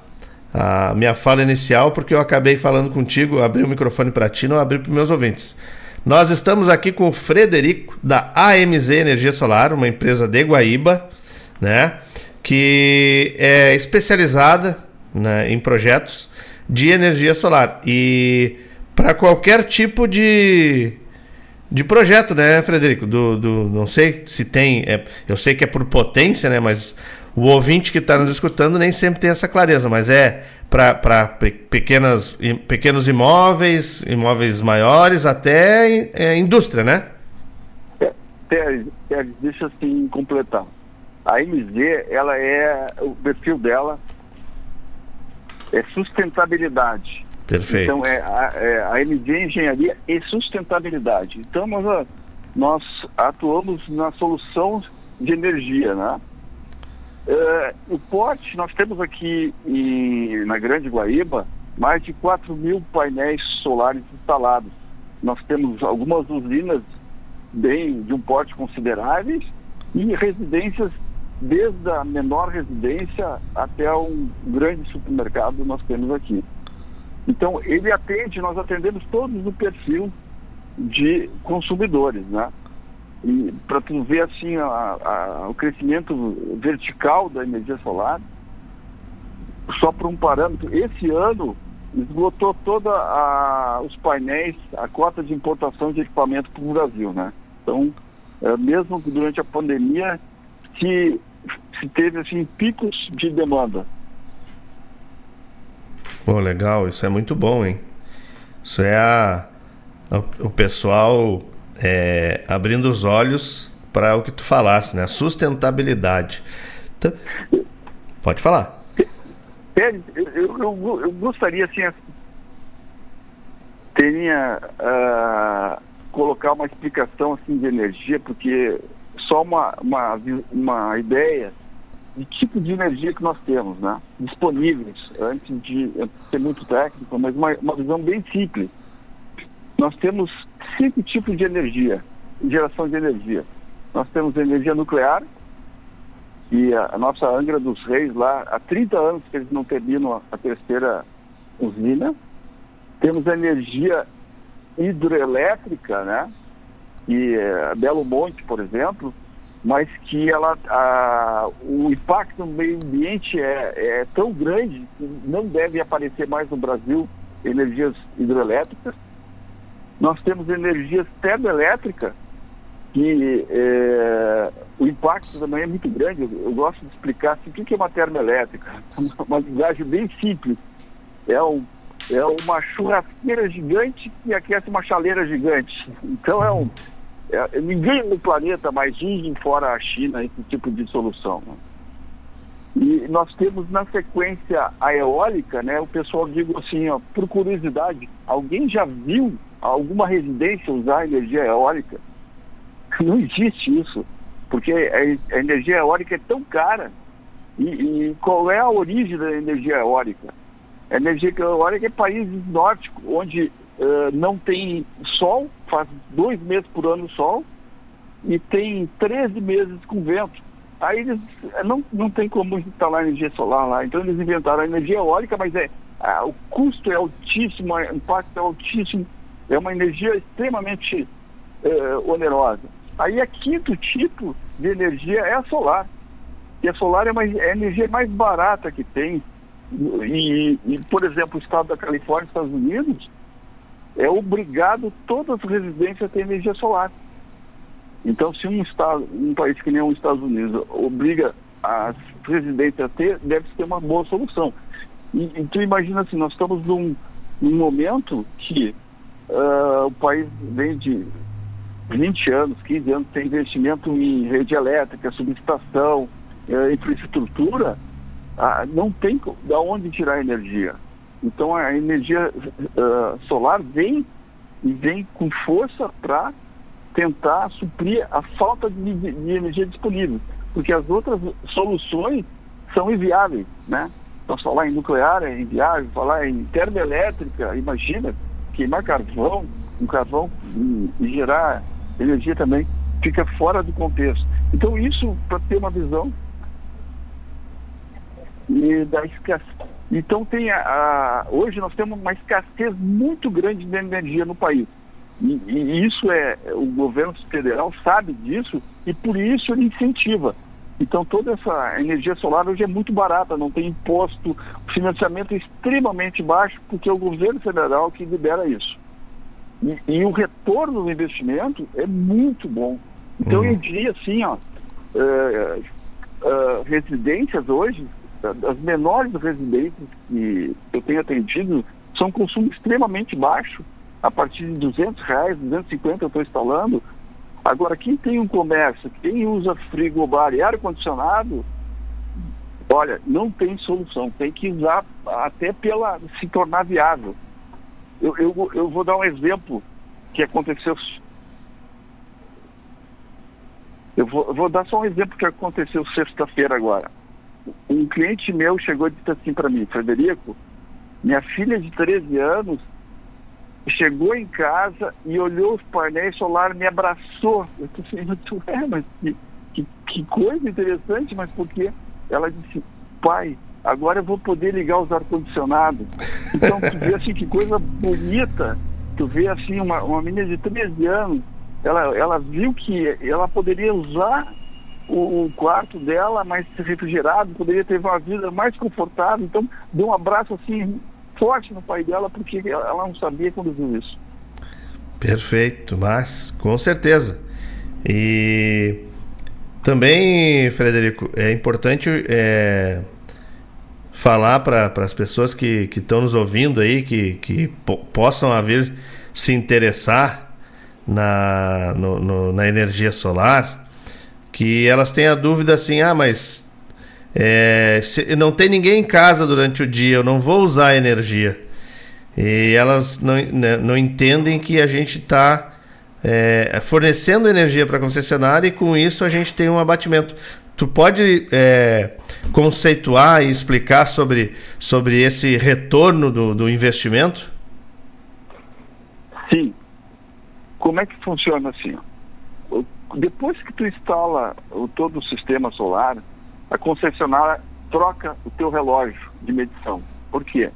a minha fala inicial, porque eu acabei falando contigo, abri o microfone para ti, não abri para meus ouvintes. Nós estamos aqui com o Frederico da AMZ Energia Solar, uma empresa de Guaíba, né, que é especializada né, em projetos de energia solar e para qualquer tipo de de projeto, né, Frederico? Do, do, não sei se tem. é, eu sei que é por potência, né? Mas o ouvinte que está nos escutando nem sempre tem essa clareza, mas é para pequenas, pequenos imóveis, imóveis maiores, até é, indústria, né? Pérez, Pérez, deixa assim completar. A MZ, ela é, o perfil dela é sustentabilidade. Perfeito. Então, é a, é a MZ Engenharia e Sustentabilidade. Então, nós, nós atuamos na solução de energia, né? É, o porte, nós temos aqui em- na Grande Guaíba mais de 4 mil painéis solares instalados. Nós temos algumas usinas bem de um porte consideráveis e residências desde a menor residência até um grande supermercado nós temos aqui. Então ele atende, nós atendemos todos o perfil de consumidores, né? E para tu ver assim a- a- o crescimento vertical da energia solar, só por um parâmetro, esse ano esgotou toda a, os painéis, a cota de importação de equipamento para o Brasil, né? Então, eh, mesmo durante a pandemia, se, se teve assim picos de demanda. Pô, legal, isso é muito bom, hein? Isso é a, o, o pessoal é, abrindo os olhos para o que tu falasse, né? Sustentabilidade. Então, pode falar. Pérez, eu, eu, eu- gostaria assim teria ah, colocar uma explicação assim de energia, porque só uma, uma, uma ideia de tipo de energia que nós temos, né? Disponíveis, antes de ser muito técnico, mas uma, uma visão bem simples. Nós temos cinco tipos de energia, geração de energia. Nós temos energia nuclear, e a, a nossa Angra dos Reis lá, há 30 anos que eles não terminam a, a terceira usina. Temos a energia hidroelétrica, né? E eh, Belo Monte, por exemplo, mas que ela, a- o impacto no meio ambiente é, é tão grande que não deve aparecer mais no Brasil energias hidroelétricas. Nós temos energias termoelétricas que eh, o impacto também é muito grande. Eu, eu gosto de explicar assim, o que que é uma termoelétrica. Uma linguagem bem simples. É, um, é uma churrasqueira gigante que aquece uma chaleira gigante. Então é um. É- ninguém no planeta mais vive fora a China esse tipo de solução. né? E nós temos na sequência a eólica, né? O pessoal digo assim, ó, por curiosidade, alguém já viu alguma residência usar energia eólica? Não existe isso, porque a, a energia eólica é tão cara. E, e qual é a origem da energia eólica? A energia eólica é países nórdicos, onde eh, não tem sol, faz dois meses por ano sol, e tem 13 meses com vento. Aí eles eh, não, não tem como instalar energia solar lá. Então eles inventaram a energia eólica, mas é, o custo é altíssimo, o impacto é altíssimo, é uma energia extremamente eh, onerosa. Aí o quinto tipo de energia é a solar. E a solar é, uma, é a energia mais barata que tem. E, e, por exemplo, o estado da Califórnia, Estados Unidos, é obrigado todas as residências a ter energia solar. Então, se um estado, um país que nem os Estados Unidos obriga as residências a ter, deve ter uma boa solução. E, e tu imagina assim, nós estamos num, num momento que uh, o país vem de 20 anos, 15 anos, tem investimento em rede elétrica, subestação, uh, infraestrutura, uh, não tem de onde tirar energia. Então a energia solar vem e vem com força para tentar suprir a falta de, de, energia disponível, porque as outras soluções são inviáveis, né? Então falar em nuclear é inviável, falar em termoelétrica, imagina, queimar carvão, um carvão e, e gerar energia também fica fora do contexto. Então isso para ter uma visão e da escassez. Então tem a, a, hoje nós temos uma escassez muito grande de energia no país. E, e, isso é, o governo federal sabe disso e por isso ele incentiva. Então toda essa energia solar hoje é muito barata, não tem imposto, o financiamento é extremamente baixo, porque é o governo federal que libera isso. E, e o retorno do investimento é muito bom. Então uhum. eu diria assim, ó, uh, uh, residências hoje, as menores residências que eu tenho atendido, são consumo extremamente baixo a partir de 200 reais, 250 eu estou instalando. Agora, quem tem um comércio, quem usa frigobar e ar-condicionado, olha, não tem solução. Tem que usar até pela se tornar viável. Eu, eu, eu vou dar um exemplo que aconteceu. Eu vou, eu vou dar só um exemplo que aconteceu sexta-feira agora. Um cliente meu chegou e disse assim para mim, Frederico, minha filha de 13 anos chegou em casa e olhou os painéis solares, me abraçou. Eu disse, assim, é, mas que, que, que, coisa interessante, mas por quê? Ela disse, pai, agora eu vou poder ligar os ar-condicionados. Então, tu vê assim, que coisa bonita, tu vê assim, uma, uma menina de 13 anos, ela, ela viu que ela poderia usar o, o, quarto dela mais refrigerado, poderia ter uma vida mais confortável, então deu um abraço assim forte no pai dela porque ela não sabia conduzir isso. Perfeito, mas com certeza. E também, Frederico, é importante é, falar para as pessoas que estão nos ouvindo aí, que, que po possam vir se interessar na, no, no, na energia solar, que elas tenham a dúvida assim, ah, mas é, se, não tem ninguém em casa durante o dia, eu não vou usar energia. E elas não, né, não entendem que a gente está é, fornecendo energia para a concessionária e com isso a gente tem um abatimento. Tu pode é, conceituar e explicar sobre, sobre esse retorno do, do investimento? Sim. Como é que funciona assim? Depois que tu instala o, todo o sistema solar, a concessionária troca o teu relógio de medição. Por quê?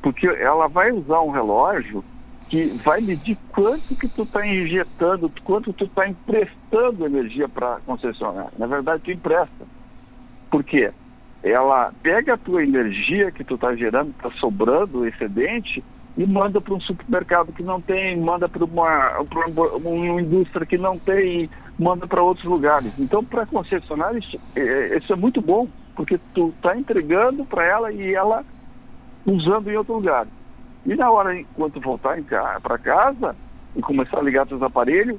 Porque ela vai usar um relógio que vai medir quanto que tu está injetando, quanto tu está emprestando energia para a concessionária. Na verdade, tu empresta. Por quê? Ela pega a tua energia que tu está gerando, está sobrando, excedente, e manda para um supermercado que não tem, manda para uma, uma, uma indústria que não tem, manda para outros lugares. Então, para concessionária, isso, é, isso é muito bom, porque tu está entregando para ela e ela usando em outro lugar. E na hora, enquanto voltar para casa e começar a ligar seus aparelhos,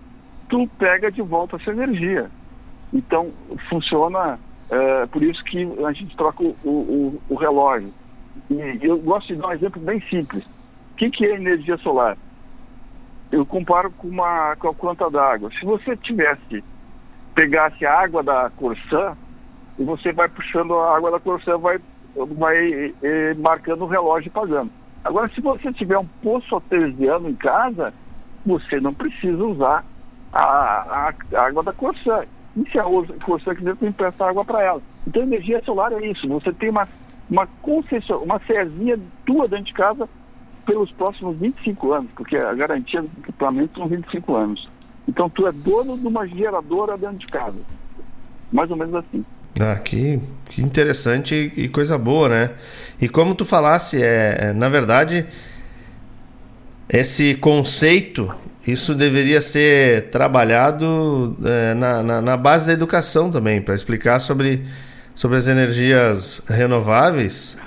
tu pega de volta essa energia. Então, funciona, é, por isso que a gente troca o, o, o relógio. E eu gosto de dar um exemplo bem simples. O que, que é energia solar? eu comparo com uma com a conta d'água. Se você tivesse pegasse a água da Corsã e você vai puxando a água da Corsã, vai vai eh, marcando o relógio e pagando. Agora, se você tiver um poço artesiano em casa, você não precisa usar a, a, a água da Corsã. E se a Corsã quiser, tu empresta água para ela. Então, energia solar é isso. Você tem uma, uma concessão, uma cezinha tua dentro de casa pelos próximos 25 anos, porque a garantia do equipamento são 25 anos. Então tu é dono de uma geradora dentro de casa. Mais ou menos assim. Ah, que, que interessante e coisa boa, né? E como tu falasse, é, é, na verdade, esse conceito, isso deveria ser trabalhado é, na, na, na, base da educação também, para explicar sobre, sobre as energias renováveis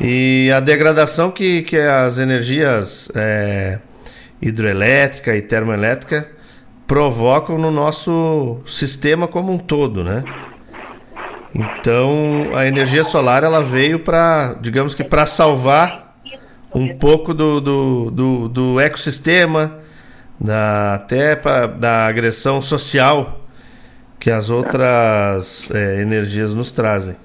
e a degradação que, que as energias é, hidroelétrica e termoelétrica provocam no nosso sistema como um todo, né? Então, a energia solar ela veio para, digamos que para salvar um pouco do, do, do, do ecossistema, da, até pra, da agressão social que as outras é, energias nos trazem.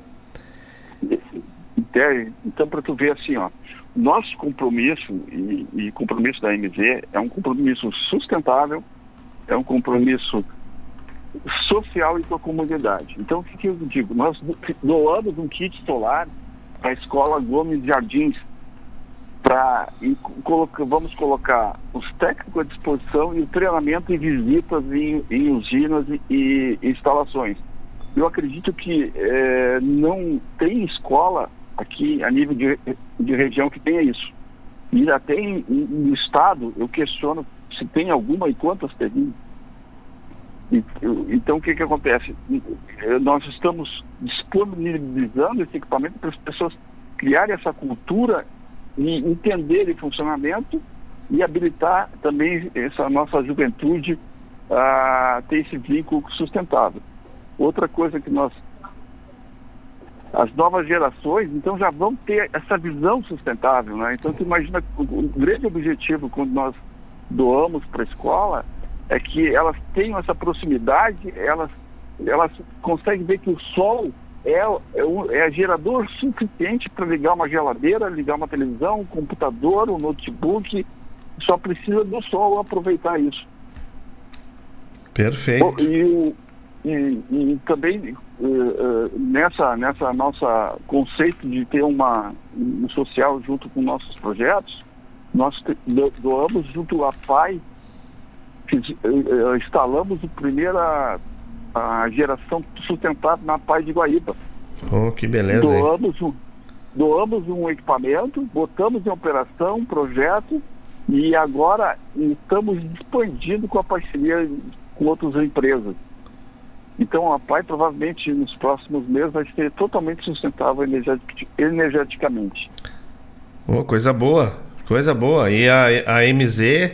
Então, para tu ver assim, ó, nosso compromisso e, e compromisso da MZ é um compromisso sustentável, é um compromisso social e com a comunidade. Então, o que, que eu digo? Nós doamos um kit solar para a Escola Gomes Jardins, para vamos colocar os técnicos à disposição e o treinamento e visitas em, em usinas e, e, instalações. Eu acredito que é, não tem escola aqui a nível de, de região que tenha isso. E até no estado, eu questiono se tem alguma e quantas teriam. Então, o que, que acontece? Nós estamos disponibilizando esse equipamento para as pessoas criarem essa cultura e entenderem o funcionamento e habilitar também essa nossa juventude a ter esse vínculo sustentável. Outra coisa que nós. As novas gerações, então, já vão ter essa visão sustentável, né? Então, imagina o grande objetivo quando nós doamos para a escola é que elas tenham essa proximidade, elas, elas conseguem ver que o sol é, é, é gerador suficiente para ligar uma geladeira, ligar uma televisão, um computador, um notebook, só precisa do sol aproveitar isso. Perfeito. E, e, e também uh, uh, nessa, nessa nossa conceito de ter uma, um social junto com nossos projetos, nós doamos junto à PAI eh, instalamos a primeira a geração sustentável na Paz de Guaíba. Oh, que beleza. Doamos um, doamos um equipamento, botamos em operação um projeto e agora estamos expandindo com a parceria com outras empresas. Então a PAI provavelmente nos próximos meses vai ser totalmente sustentável energeticamente. Oh, coisa boa, coisa boa. E a, a MZ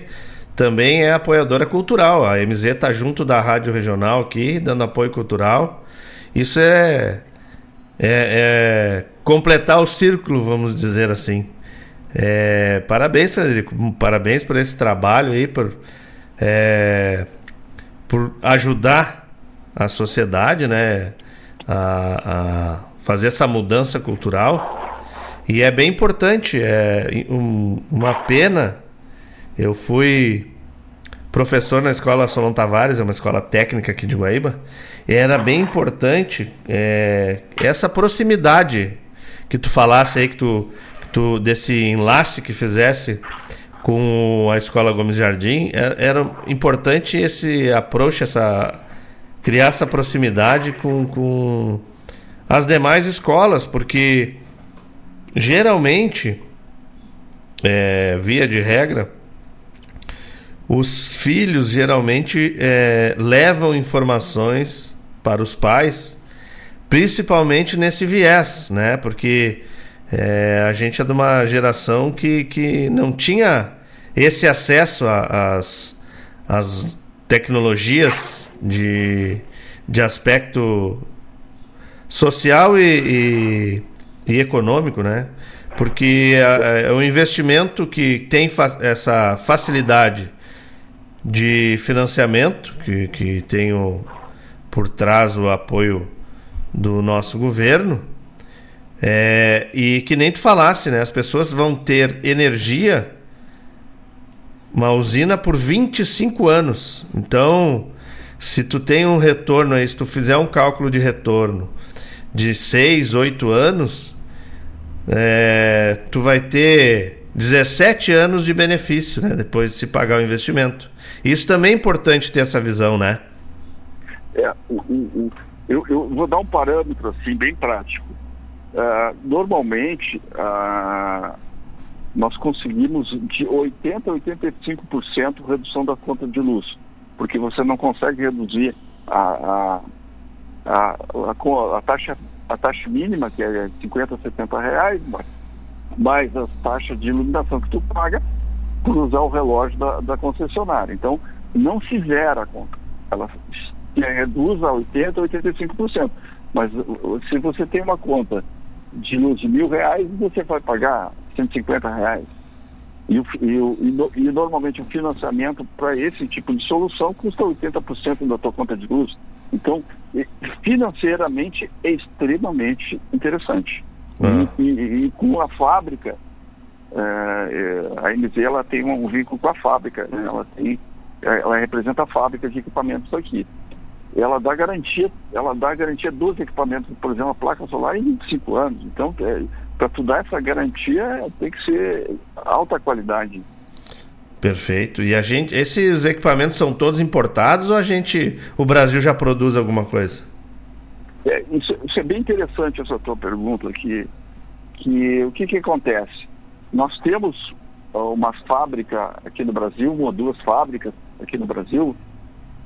também é apoiadora cultural. A MZ está junto da Rádio Regional aqui, dando apoio cultural. Isso é, é, é completar o círculo, vamos dizer assim. É, parabéns, Frederico. Parabéns por esse trabalho aí, por, é, por ajudar a sociedade, né? A, a, fazer essa mudança cultural. E é bem importante, é um, uma pena eu fui professor na escola Solon Tavares, é uma escola técnica aqui de Guaíba, era bem importante é, essa proximidade que tu falasse aí, que tu, que tu desse enlace que fizesse com a escola Gomes Jardim, era, é, era importante esse approach, essa criar essa proximidade com, com as demais escolas, porque geralmente, é, via de regra, os filhos geralmente é, levam informações para os pais, principalmente nesse viés, né? Porque é, a gente é de uma geração que, que não tinha esse acesso às tecnologias de, de aspecto social e, e, e econômico, né? Porque é, um investimento que tem fa essa facilidade de financiamento, que, que tem o, por trás o apoio do nosso governo. É, e que nem tu falasse, né? As pessoas vão ter energia, uma usina por 25 anos. Então, se tu tem um retorno aí, se tu fizer um cálculo de retorno de 6, 8 anos, é, tu vai ter 17 anos de benefício, né? Depois de se pagar o investimento. Isso também é importante ter essa visão, né? É, Eu, eu vou dar um parâmetro assim bem prático. Uh, normalmente, uh, nós conseguimos de 80% a 85% redução da conta de luz, porque você não consegue reduzir a, a, a, a, a taxa, a taxa mínima, que é 50, 70 reais, mais as taxas de iluminação que tu paga por usar o relógio da, da concessionária. Então, não se zera a conta. Ela se reduz a 80%, 85%. Mas se você tem uma conta de luz de mil reais, você vai pagar 150 reais. E, o, e, o, e, e normalmente o financiamento para esse tipo de solução custa 80% da tua conta de luz. Então, financeiramente é extremamente interessante. Ah. E, e, com a fábrica, é, é a MZ ela tem um vínculo com a fábrica, né? ela, tem, ela representa a fábrica de equipamentos aqui. Ela dá garantia, ela dá garantia dos equipamentos, por exemplo, a placa solar em 25 anos. Então, é, para tu dar essa garantia tem que ser alta qualidade. Perfeito. E a gente, esses equipamentos são todos importados ou a gente, o Brasil já produz alguma coisa? É, isso, isso, é bem interessante essa tua pergunta aqui. Que o que que acontece? Nós temos uma fábrica aqui no Brasil, uma ou duas fábricas aqui no Brasil,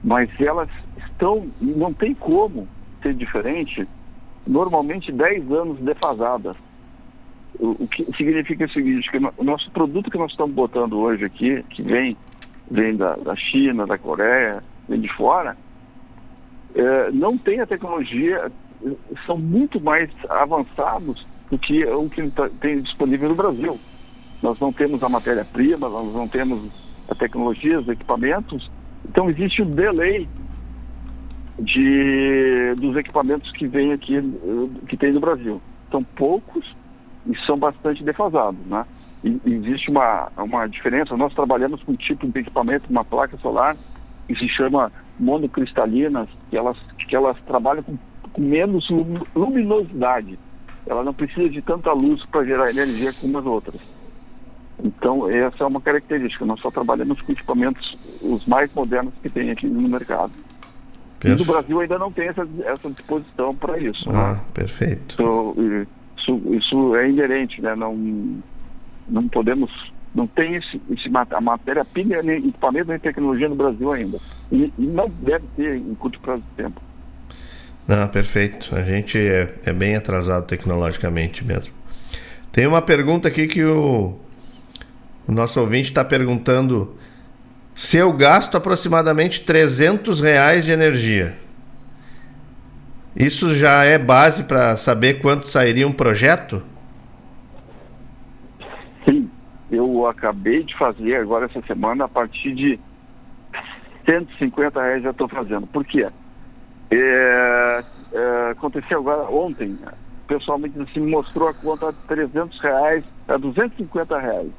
mas elas estão, não tem como ser diferente, normalmente 10 anos defasadas. O, que significa o seguinte, que o nosso produto que nós estamos botando hoje aqui, que vem, vem da, da China, da Coreia, vem de fora, é, não tem a tecnologia, são muito mais avançados do que o que tá, tem disponível no Brasil. Nós não temos a matéria-prima, nós não temos a tecnologia, os equipamentos, então existe um delay de, dos equipamentos que vem aqui, que tem no Brasil. São poucos e são bastante defasados, né? E, existe uma, uma diferença, nós trabalhamos com um tipo de equipamento, uma placa solar, que se chama monocristalinas, que elas, que elas trabalham com, com menos luminosidade. Ela não precisa de tanta luz para gerar energia como as outras. Então, essa é uma característica. Nós só trabalhamos com equipamentos os mais modernos que tem aqui no mercado. Perfeito. E no Brasil ainda não tem essa, essa disposição para isso. Ah, né? perfeito. Então, isso, isso é inerente, né? Não, não podemos, não tem esse, esse a matéria-prima, nem equipamento, nem tecnologia no Brasil ainda. E, e, não deve ter em curto prazo de tempo. Não, perfeito. A gente é, é bem atrasado tecnologicamente mesmo. Tem uma pergunta aqui que o, o nosso ouvinte está perguntando se eu gasto aproximadamente 300 reais de energia. Isso já é base para saber quanto sairia um projeto? Sim, eu acabei de fazer agora essa semana a partir de 150 reais já estou fazendo. Por quê? É, é, aconteceu agora ontem, pessoalmente assim, me mostrou a conta de 300 reais a 250 reais.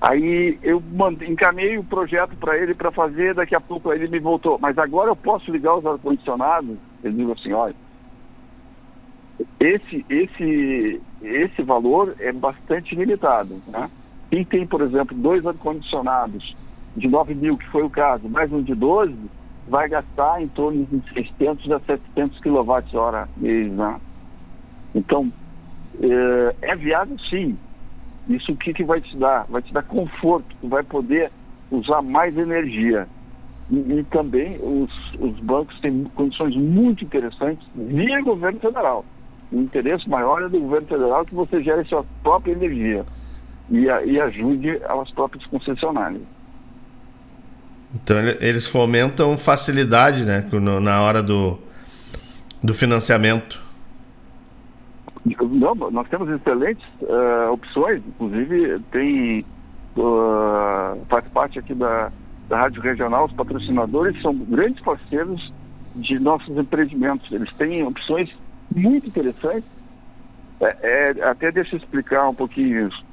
Aí eu mandei, encaminhei o projeto para ele para fazer, daqui a pouco ele me voltou. Mas agora eu posso ligar os ar-condicionados? Ele disse assim, olha, esse, esse, esse valor é bastante limitado. Né? Quem tem, por exemplo, dois ar-condicionados de 9 mil, que foi o caso, mais um de 12, vai gastar em torno de 600 a 700 kWh mês. Né? Então, é, é viável sim, isso o que, que vai te dar? Vai te dar conforto, tu vai poder usar mais energia. E, e também os, os bancos têm condições muito interessantes via governo federal. O interesse maior é do governo federal que você gere sua própria energia e, e ajude as próprias concessionárias. Então eles fomentam facilidade né, na hora do, do financiamento. Não, nós temos excelentes uh, opções, inclusive tem uh, faz parte aqui da, da Rádio Regional, os patrocinadores são grandes parceiros de nossos empreendimentos. Eles têm opções muito interessantes. É, é, até deixa eu explicar um pouquinho isso.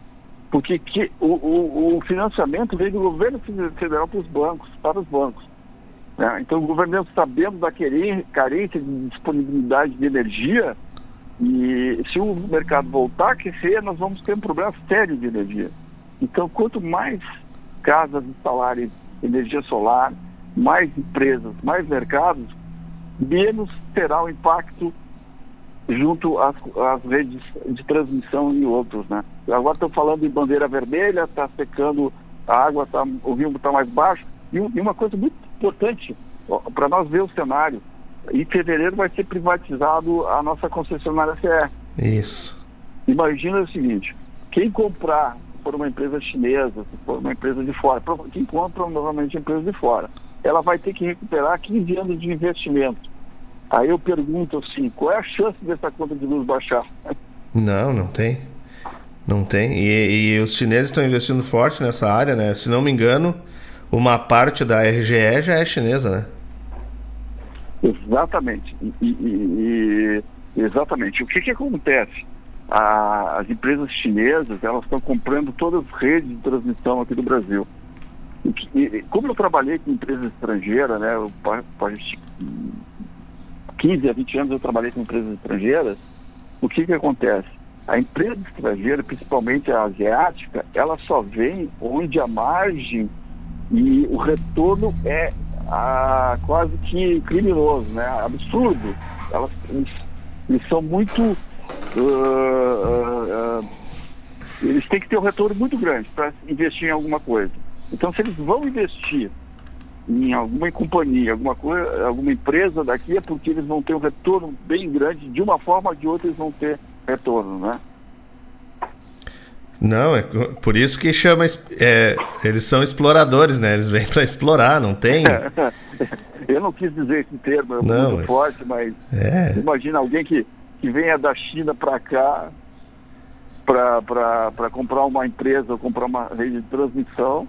Porque que, o, o, o financiamento vem do governo federal para os bancos, para os bancos. Né? Então o governo sabendo da carência de disponibilidade de energia, e se o mercado voltar a aquecer, nós vamos ter um problema sério de energia. Então, quanto mais casas instalarem energia solar, mais empresas, mais mercados, menos terá o impacto junto às, às redes de transmissão e outros, né? Agora estão falando em bandeira vermelha, está secando a água, tá, o rio está mais baixo. E, e, uma coisa muito importante para nós ver o cenário, em fevereiro vai ser privatizado a nossa concessionária CE. Isso. Imagina o seguinte, quem comprar, se for uma empresa chinesa, se for uma empresa de fora, quem compra normalmente empresa de fora, ela vai ter que recuperar 15 anos de investimento Aí eu pergunto assim, qual é a chance dessa conta de luz baixar? Não, não tem. Não tem. E, e os chineses estão investindo forte nessa área, né? Se não me engano, uma parte da RGE já é chinesa, né? Exatamente. E, e, e exatamente. O que, que acontece? A, as empresas chinesas elas estão comprando todas as redes de transmissão aqui do Brasil. E, como eu trabalhei com empresas estrangeiras, né? Eu, 15 a 20 anos eu trabalhei com empresas estrangeiras, o que que acontece? A empresa estrangeira, principalmente a asiática, ela só vem onde a margem e o retorno é a, quase que criminoso, né? absurdo. Elas, eles, eles são muito. Uh, uh, uh, eles têm que ter um retorno muito grande para investir em alguma coisa. Então, se eles vão investir em alguma companhia, alguma coisa, alguma empresa daqui é porque eles vão ter um retorno bem grande, de uma forma ou de outra eles vão ter retorno, né? Não, é por isso que chama. É, eles são exploradores, né? Eles vêm para explorar, não tem. Eu não quis dizer esse termo, é não, muito mas... forte, mas é. imagina alguém que, que venha da China para cá para comprar uma empresa ou comprar uma rede de transmissão.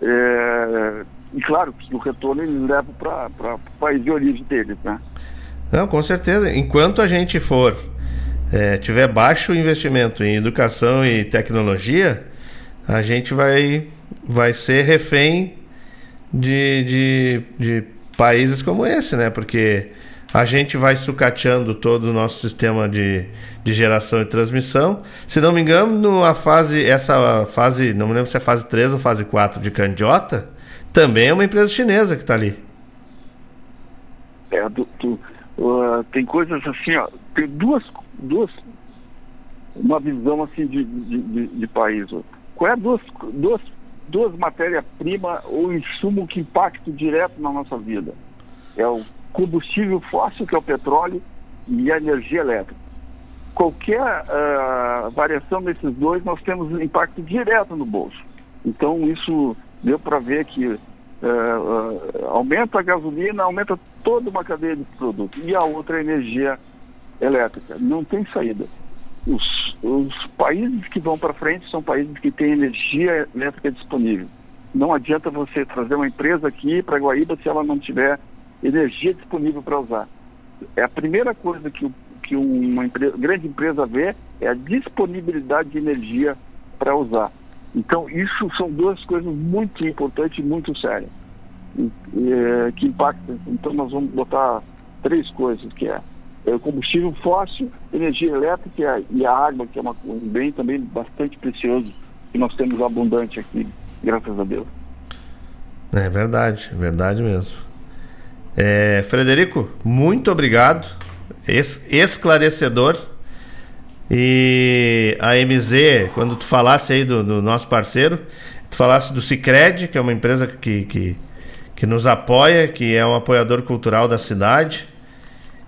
É, e claro que o retorno eles levam para o país de origem deles, né? Não, com certeza. Enquanto a gente for é, tiver baixo investimento em educação e tecnologia, a gente vai, vai ser refém de, de, de países como esse, né? Porque a gente vai sucateando todo o nosso sistema de, de geração e transmissão. Se não me engano, a fase, essa fase, não me lembro se é fase 3 ou fase 4 de Candiota, também é uma empresa chinesa que está ali. É, do, do, uh, tem coisas assim, ó, tem duas, duas, uma visão assim de, de, de, país. Qual é duas, duas, duas matérias-primas ou insumo que impactam direto na nossa vida? É o combustível fóssil, que é o petróleo, e a energia elétrica. Qualquer uh, variação desses dois, nós temos impacto direto no bolso. Então, isso deu para ver que uh, uh, aumenta a gasolina, aumenta toda uma cadeia de produtos. E a outra é a energia elétrica. Não tem saída. Os, os países que vão para frente são países que têm energia elétrica disponível. Não adianta você trazer uma empresa aqui para Guaíba se ela não tiver energia disponível para usar. É a primeira coisa que, que uma empresa, grande empresa vê é a disponibilidade de energia para usar. Então, isso são duas coisas muito importantes e muito sérias, que impactam. Então, nós vamos botar três coisas, que é, é combustível fóssil, energia elétrica e a água, que é uma, um bem também bastante precioso, que nós temos abundante aqui, graças a Deus. É verdade, é verdade mesmo. É, Frederico, muito obrigado. Es esclarecedor e a MZ, quando tu falasse aí do, do nosso parceiro, tu falasse do Cicred, que é uma empresa que, que, que nos apoia, que é um apoiador cultural da cidade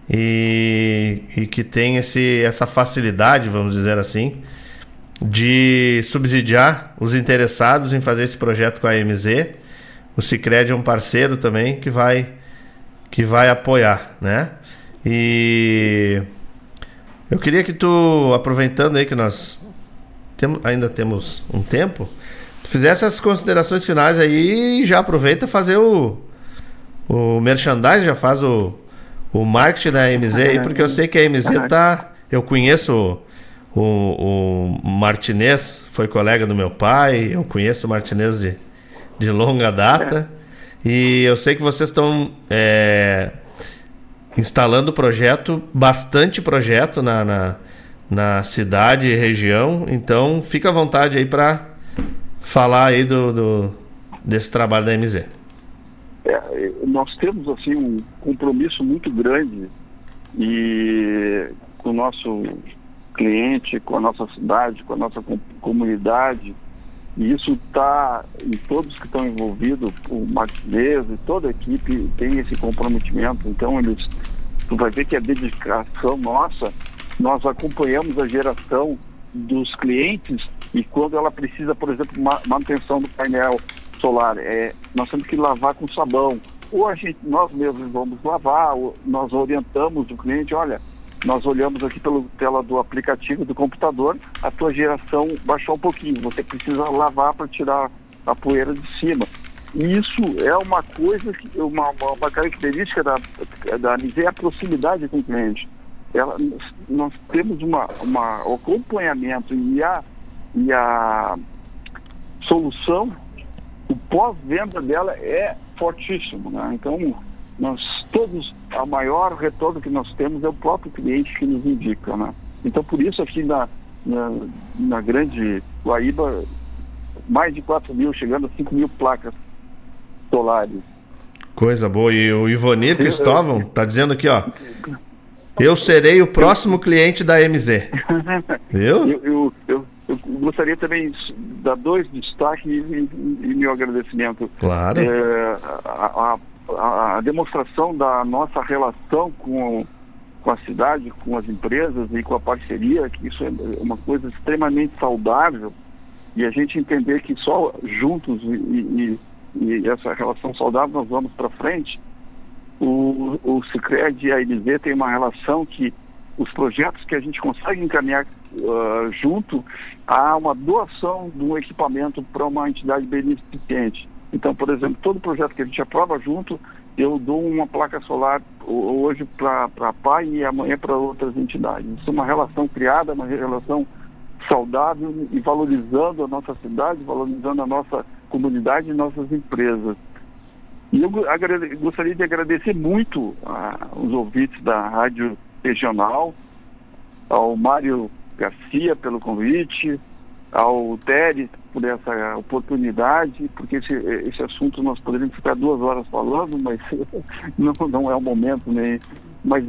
e, e que tem esse, essa facilidade, vamos dizer assim, de subsidiar os interessados em fazer esse projeto com a MZ. O Cicred é um parceiro também que vai que vai apoiar, né? E eu queria que tu, aproveitando aí que nós tem, ainda temos um tempo, tu fizesse as considerações finais aí e já aproveita fazer o, o merchandising, já faz o, o marketing da MZ aí, porque eu sei que a MZ tá. Eu conheço o, o, Martinez, foi colega do meu pai, eu conheço o Martinez de, de longa data. E eu sei que vocês estão é, instalando projeto, bastante projeto na, na, na, cidade e região. Então, fica à vontade aí para falar aí do, do, desse trabalho da MZ. É, nós temos assim um compromisso muito grande e com o nosso cliente, com a nossa cidade, com a nossa com comunidade. E isso está em todos que estão envolvidos, o Martinez e toda a equipe tem esse comprometimento. Então eles, tu vai ver que a dedicação nossa, nós acompanhamos a geração dos clientes e quando ela precisa, por exemplo, ma manutenção do painel solar, é, nós temos que lavar com sabão. Ou a gente, nós mesmos vamos lavar, ou nós orientamos o cliente, olha, nós olhamos aqui pela tela do aplicativo do computador, a tua geração baixou um pouquinho, você precisa lavar para tirar a poeira de cima. Isso é uma coisa, que, uma, uma característica da, da é a proximidade com o cliente. Ela, nós temos uma, uma, um acompanhamento e a, e a solução, o pós-venda dela é fortíssimo. Né? Então, nós todos, a maior retorno que nós temos é o próprio cliente que nos indica, né? Então, por isso aqui na, na, na grande Guaíba, mais de 4 mil, chegando a 5 mil placas solares. Coisa boa. E o Ivonir Cristóvão está dizendo aqui, ó. Eu serei o próximo cliente da MZ. Viu? Eu, eu, eu, eu, gostaria também de dar dois destaques e, e, meu agradecimento. Claro. É, a, a a, demonstração da nossa relação com, com a cidade, com as empresas e com a parceria, que isso é uma coisa extremamente saudável, e a gente entender que só juntos e, e, e essa relação saudável nós vamos para frente. O, o Cicred e a IBZ tem uma relação que os projetos que a gente consegue encaminhar uh, junto há uma doação de um equipamento para uma entidade beneficente. Então, por exemplo, todo projeto que a gente aprova junto, eu dou uma placa solar hoje para a PAI e amanhã para outras entidades. Isso é uma relação criada, uma relação saudável e valorizando a nossa cidade, valorizando a nossa comunidade e nossas empresas. E eu gostaria de agradecer muito aos ouvintes da Rádio Regional, ao Mário Garcia pelo convite, ao Teres por essa oportunidade, porque esse, esse assunto nós poderíamos ficar duas horas falando, mas não, não é o momento, né? Mas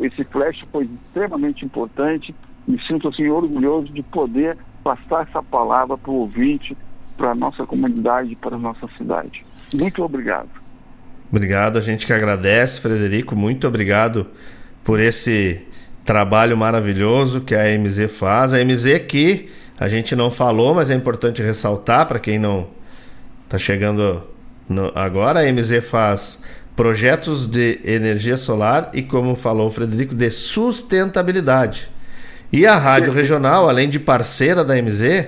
esse flash foi extremamente importante. Me sinto assim orgulhoso de poder passar essa palavra para o ouvinte, para a nossa comunidade, para a nossa cidade. Muito obrigado. Obrigado, a gente que agradece, Frederico. Muito obrigado por esse trabalho maravilhoso que a MZ faz. A MZ que a gente não falou, mas é importante ressaltar para quem não está chegando no, agora. A MZ faz projetos de energia solar e, como falou o Frederico, de sustentabilidade. E a Rádio Regional, além de parceira da MZ,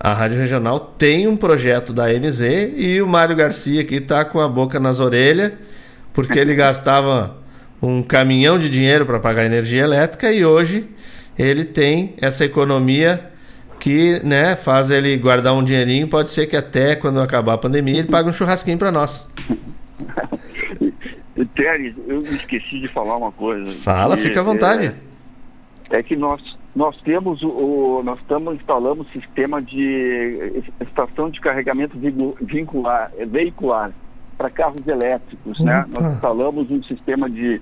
a Rádio Regional tem um projeto da MZ e o Mário Garcia aqui está com a boca nas orelhas, porque ele gastava um caminhão de dinheiro para pagar energia elétrica e hoje ele tem essa economia que né, faz ele guardar um dinheirinho. Pode ser que até quando acabar a pandemia ele pague um churrasquinho para nós. Teres, eu esqueci de falar uma coisa. Fala, e, fica à vontade. É, é, que nós nós temos o nós estamos instalando sistema de estação de carregamento vincular, veicular para carros elétricos, né? Nós instalamos um sistema de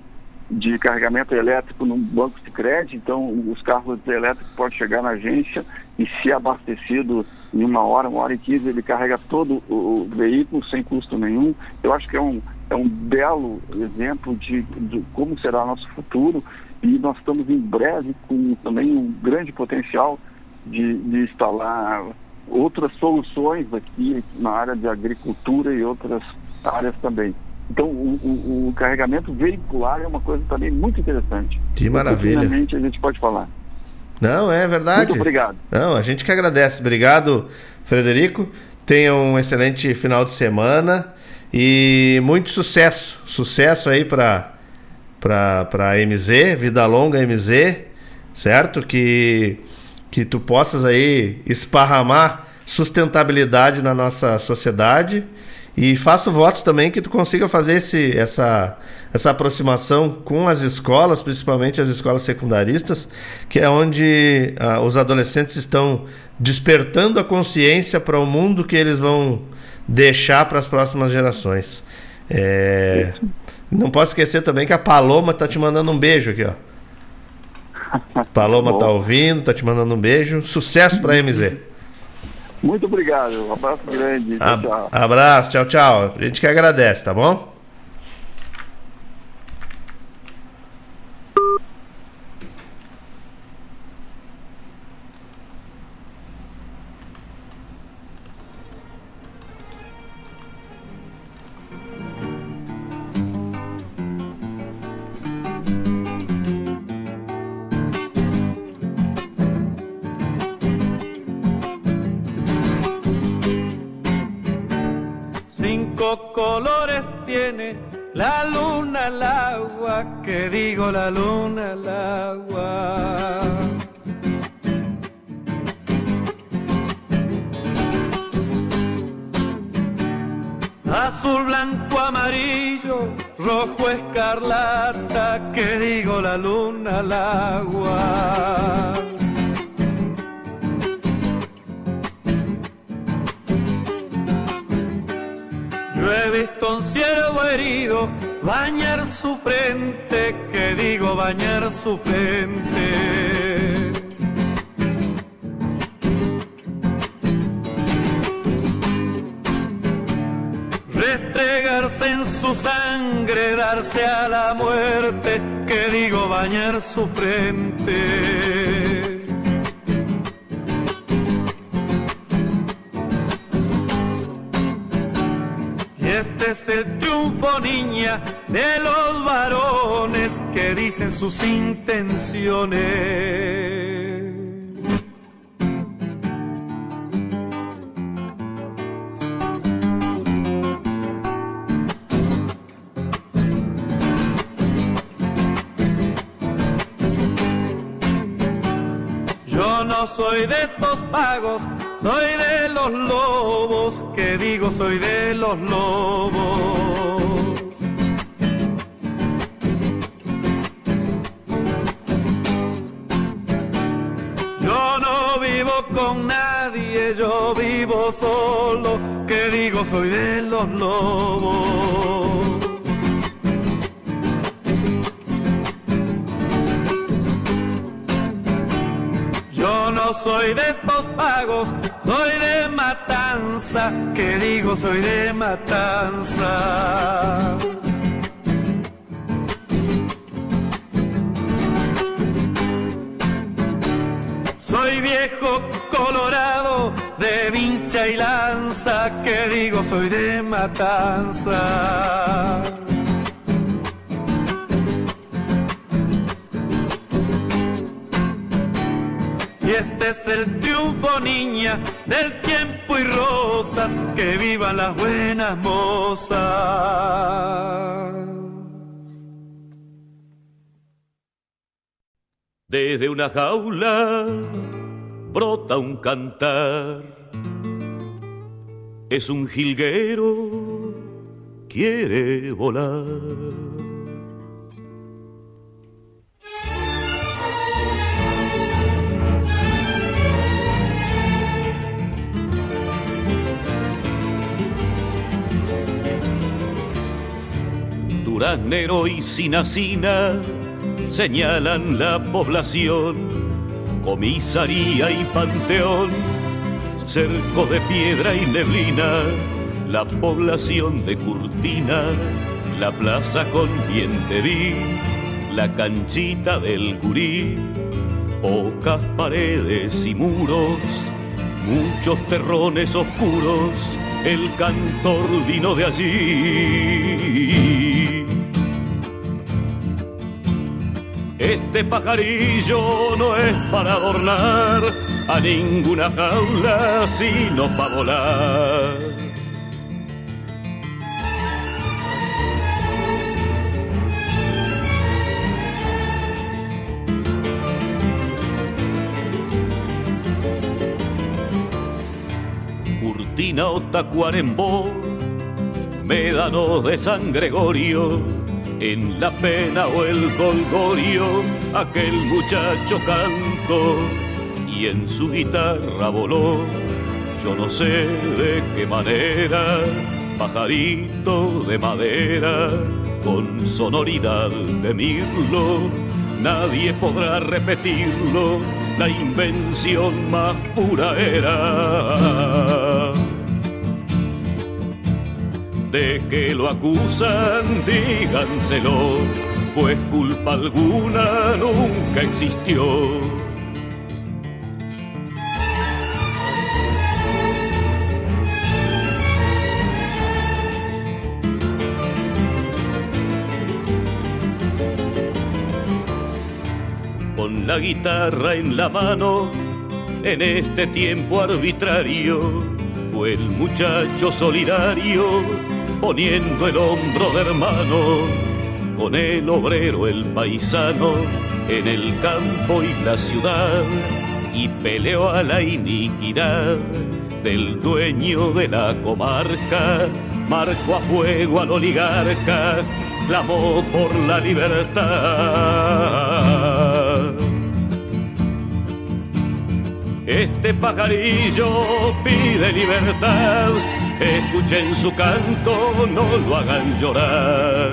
de carregamento elétrico no banco de crédito, então os carros elétricos podem chegar na agência e se abastecido em uma hora, uma hora e quinze, ele carrega todo o, veículo sem custo nenhum. Eu acho que é um, é um belo exemplo de, de como será nosso futuro e nós estamos em breve com também um grande potencial de, de instalar outras soluções aqui na área de agricultura e outras áreas também. Então, o, o, o, carregamento veicular é uma coisa também muito interessante. Que maravilha. Finalmente a gente pode falar. Não, é verdade. Muito obrigado. Não, a gente que agradece. Obrigado, Frederico. Tenha um excelente final de semana e muito sucesso. Sucesso aí para para MZ, vida longa MZ, certo? Que que tu possas aí esparramar sustentabilidade na nossa sociedade e faço votos também que tu consiga fazer esse, essa, essa aproximação com as escolas, principalmente as escolas secundaristas, que é onde ah, os adolescentes estão despertando a consciência para o mundo que eles vão deixar para as próximas gerações. É, não posso esquecer também que a Paloma tá te mandando um beijo aqui, ó. Paloma tá ouvindo, tá te mandando um beijo. Sucesso pra MZ. Muito obrigado. Um abraço grande. Tchau. Abraço, tchau, tchau. A gente que agradece, tá bom? La luna al agua, que digo la luna al agua. Azul, blanco, amarillo, rojo, escarlata, que digo la luna al agua. Yo he visto un ciervo herido bañar su frente, que digo bañar su frente. Restregarse en su sangre, darse a la muerte, que digo bañar su frente. Este es el triunfo, niña, de los varones que dicen sus intenciones. Yo no soy de estos pagos, soy de los lobos, que digo soy de los lobos. Yo no vivo con nadie, yo vivo solo, que digo soy de los lobos. Soy de estos pagos, soy de matanza, que digo soy de matanza. Soy viejo colorado de vincha y lanza, que digo soy de matanza. Este es el triunfo, niña, del tiempo y rosas, que vivan las buenas mozas. Desde una jaula brota un cantar. Es un jilguero, quiere volar. Duraznero y Sinacina señalan la población, comisaría y panteón, cerco de piedra y neblina, la población de Curtina, la plaza con vi, la canchita del Curí, pocas paredes y muros, muchos terrones oscuros, el cantor vino de allí. Este pajarillo no es para adornar a ninguna jaula, sino para volar. Curtina o Tacuarembó, médanos de San Gregorio, en la pena o el golgorio, aquel muchacho cantó y en su guitarra voló. Yo no sé de qué manera, pajarito de madera con sonoridad de mirlo, nadie podrá repetirlo, la invención más pura era. De que lo acusan, díganselo, pues culpa alguna nunca existió. Con la guitarra en la mano, en este tiempo arbitrario, fue el muchacho solidario poniendo el hombro de hermano con el obrero, el paisano, en el campo y la ciudad, y peleó a la iniquidad del dueño de la comarca, marcó a fuego al oligarca, clamó por la libertad. Este pajarillo pide libertad, escuchen su canto, no lo hagan llorar.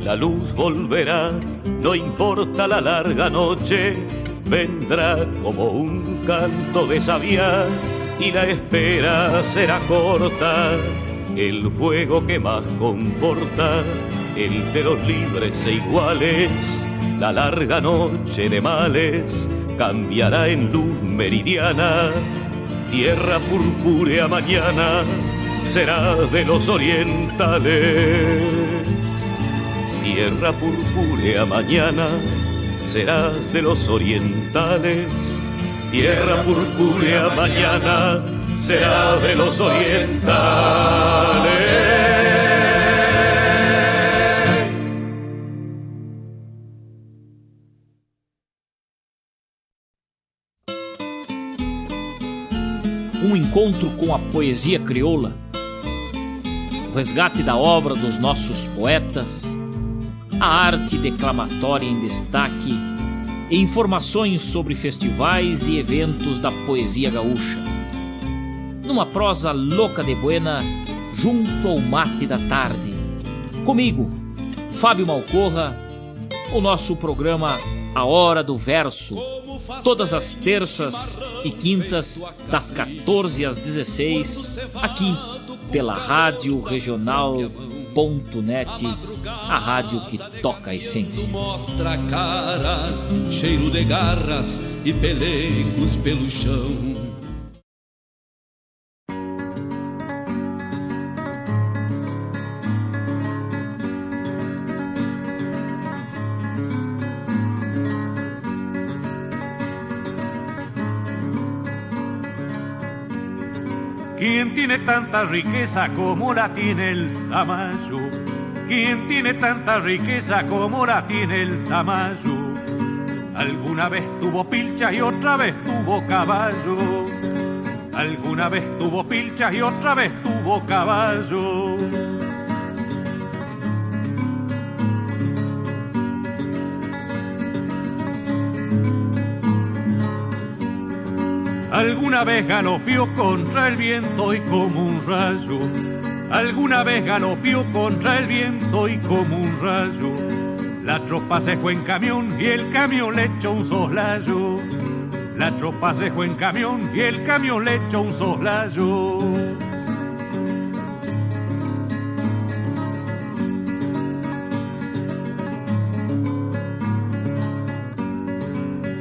La luz volverá, no importa la larga noche, vendrá como un canto de sabía y la espera será corta. El fuego que más conforta, el de los libres e iguales, la larga noche de males cambiará en luz meridiana. Tierra purpúrea mañana será de los orientales tierra purpúrea mañana serás de los orientales. Tierra purpúrea mañana será de los orientales. Um encontro com a poesia crioula, o resgate da obra dos nossos poetas a arte declamatória em destaque e informações sobre festivais e eventos da poesia gaúcha. Numa prosa louca de buena, junto ao mate da tarde. Comigo, Fábio Malcorra, o nosso programa A Hora do Verso, todas as terças e quintas, das 14 às 16, aqui pela Rádio Regional Net, a rádio que toca a essência. Mostra a cara, cheiro de garras e pelegos pelo chão. ¿Quién tiene tanta riqueza como la tiene el Tamayo? ¿Quién tiene tanta riqueza como la tiene el Tamayo? Alguna vez tuvo pilchas y otra vez tuvo caballo. Alguna vez tuvo pilchas y otra vez tuvo caballo. Alguna vez galopió contra el viento y como un rayo. Alguna vez galopió contra el viento y como un rayo. La tropa se fue en camión y el camión le echó un soslayo. La tropa se fue en camión y el camión le echó un soslayo.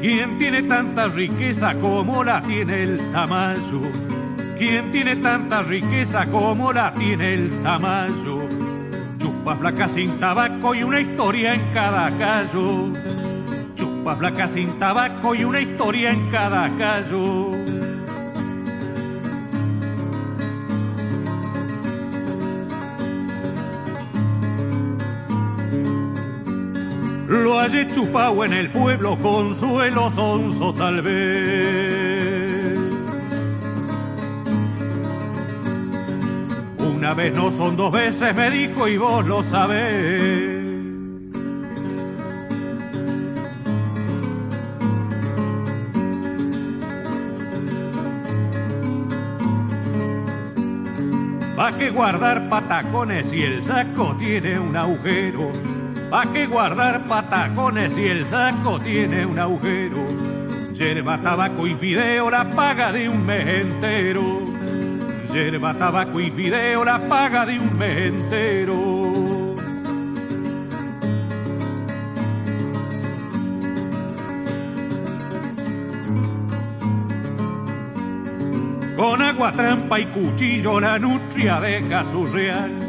¿Quién tiene tanta riqueza como la tiene el Tamayo? ¿Quién tiene tanta riqueza como la tiene el Tamayo? Chupa flaca sin tabaco y una historia en cada callo. Chupa flaca sin tabaco y una historia en cada callo. Lo hallé chupado en el pueblo, consuelo sonso tal vez. Una vez no son dos veces, me dijo, y vos lo sabés. ¿Pa' qué guardar patacones si el saco tiene un agujero? ¿Pa' qué guardar patacones si el saco tiene un agujero? Yerba, tabaco y fideo, la paga de un mes entero. Yerba, tabaco y fideo, la paga de un mes entero. Con agua, trampa y cuchillo la nutria deja su real.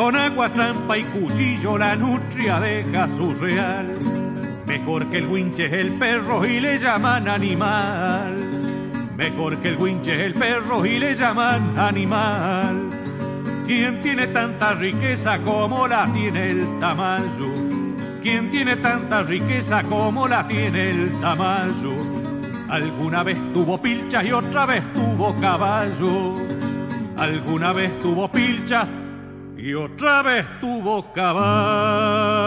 Con agua, trampa y cuchillo la nutria deja su real. Mejor que el winche es el perro y le llaman animal. Mejor que el winche es el perro y le llaman animal. ¿Quién tiene tanta riqueza como la tiene el tamayo? ¿Quién tiene tanta riqueza como la tiene el tamayo? Alguna vez tuvo pilcha y otra vez tuvo caballo. Alguna vez tuvo pilcha y otra vez tuvo caballo.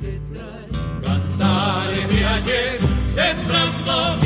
Que trae. Cantares de ayer, sembrando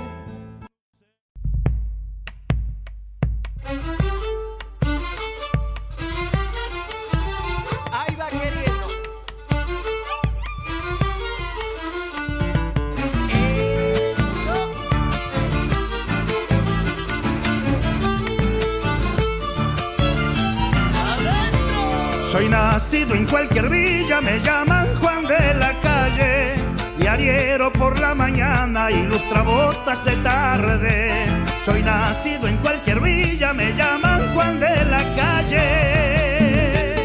Cualquier villa, me llaman Juan de la calle. Diariero por la mañana, ilustra botas de tarde. Soy nacido en cualquier villa, me llaman Juan de la calle.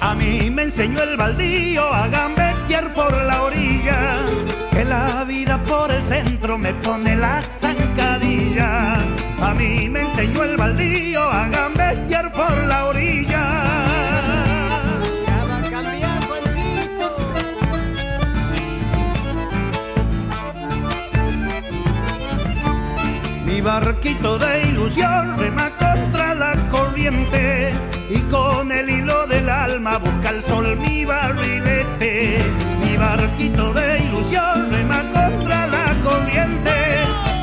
A mí me enseñó el baldío a por la orilla. Que la vida por el centro me pone la zancadilla. A mí me enseñó el baldío a gambetear por la orilla. Mi barquito de ilusión rema contra la corriente y con el hilo del alma busca el sol mi barrilete. Mi barquito de ilusión rema contra la corriente.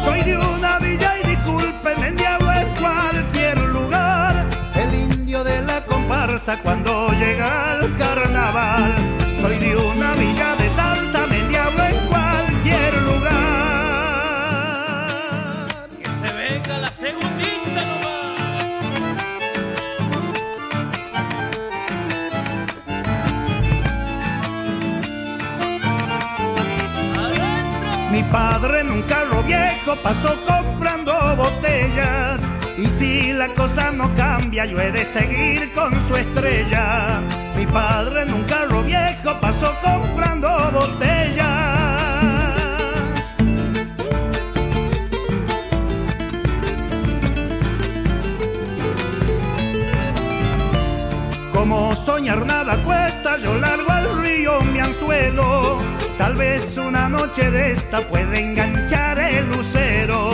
Soy de una villa y discúlpeme, diablo en cualquier lugar. El indio de la comparsa cuando llega al carnaval. Soy de una villa Mi padre en un carro viejo pasó comprando botellas. Y si la cosa no cambia, yo he de seguir con su estrella. Mi padre en un carro viejo pasó comprando botellas. Como soñar nada cuesta, yo largo al río mi anzuelo. Tal vez una noche de esta puede enganchar el lucero.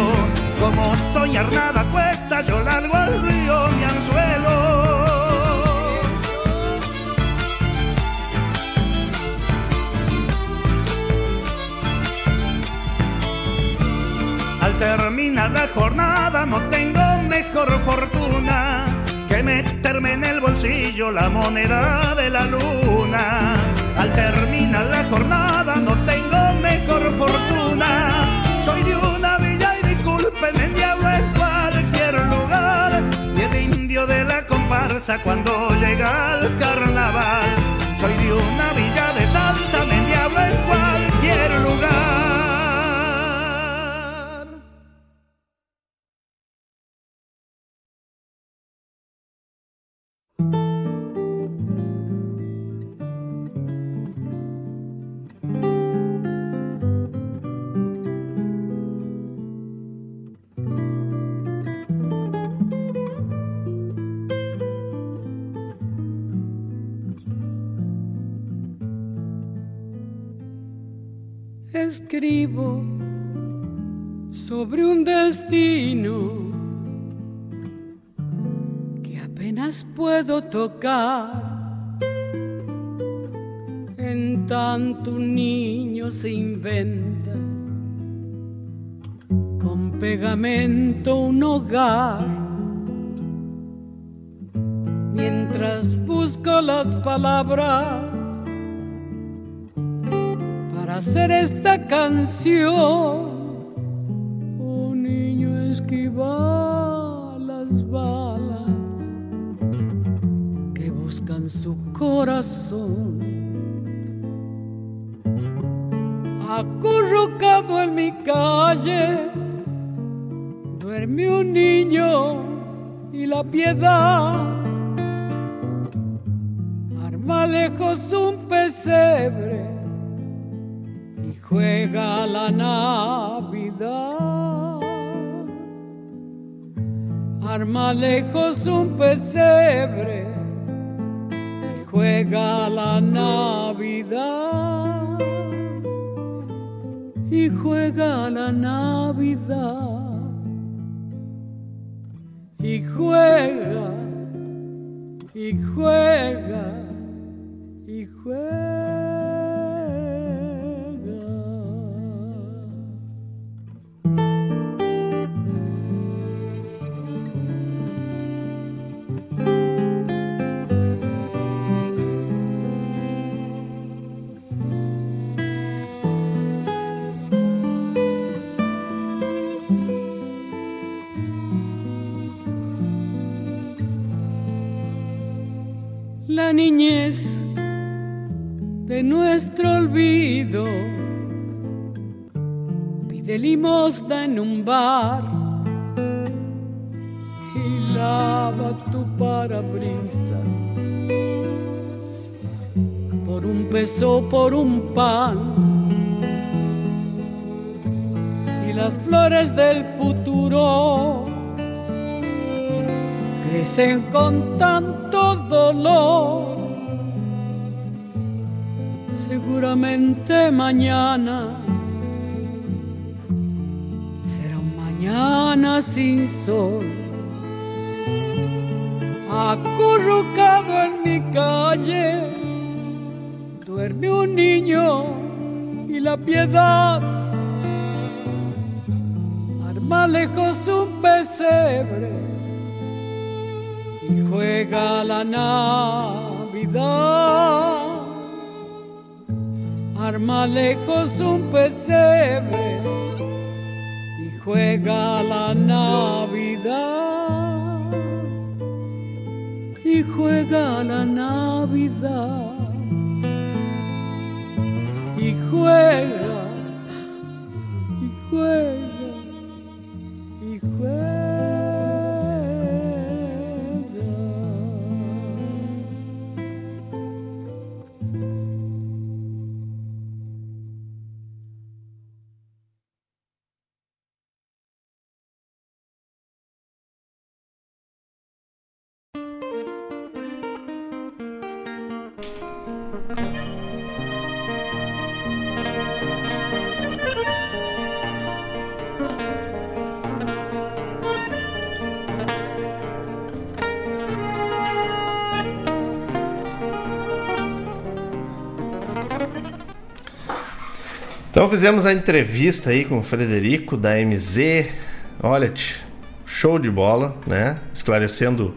Como soñar nada cuesta, yo largo al río mi anzuelo. Al terminar la jornada no tengo mejor fortuna que meterme en el bolsillo la moneda de la luna. Al terminar la jornada no tengo mejor fortuna. Soy de una villa y discúlpeme, diablo en cualquier lugar. Y el indio de la comparsa cuando llega al carnaval. Soy de una sobre un destino que apenas puedo tocar. En tanto un niño se inventa con pegamento un hogar. Mientras busco las palabras hacer esta canción. Un niño esquiva las balas que buscan su corazón. Acurrucado en mi calle, duerme un niño y la piedad arma lejos un pesebre juega la Navidad. arma lejos un pesebre juega la Navidad. Y juega la Navidad. Y juega, y juega, y juega. Niñez de nuestro olvido. Pide limosna en un bar y lava tu parabrisas. Por un peso, por un pan. Si las flores del futuro crecen con tanto dolor. Seguramente mañana será un mañana sin sol. Acurrucado en mi calle, duerme un niño y la piedad arma lejos un pesebre y juega la Navidad. Arma lejos un pesebre y juega la Navidad. Y juega la Navidad. Y juega, y juega, Então fizemos a entrevista aí com o Frederico da MZ. Olha, show de bola, né? Esclarecendo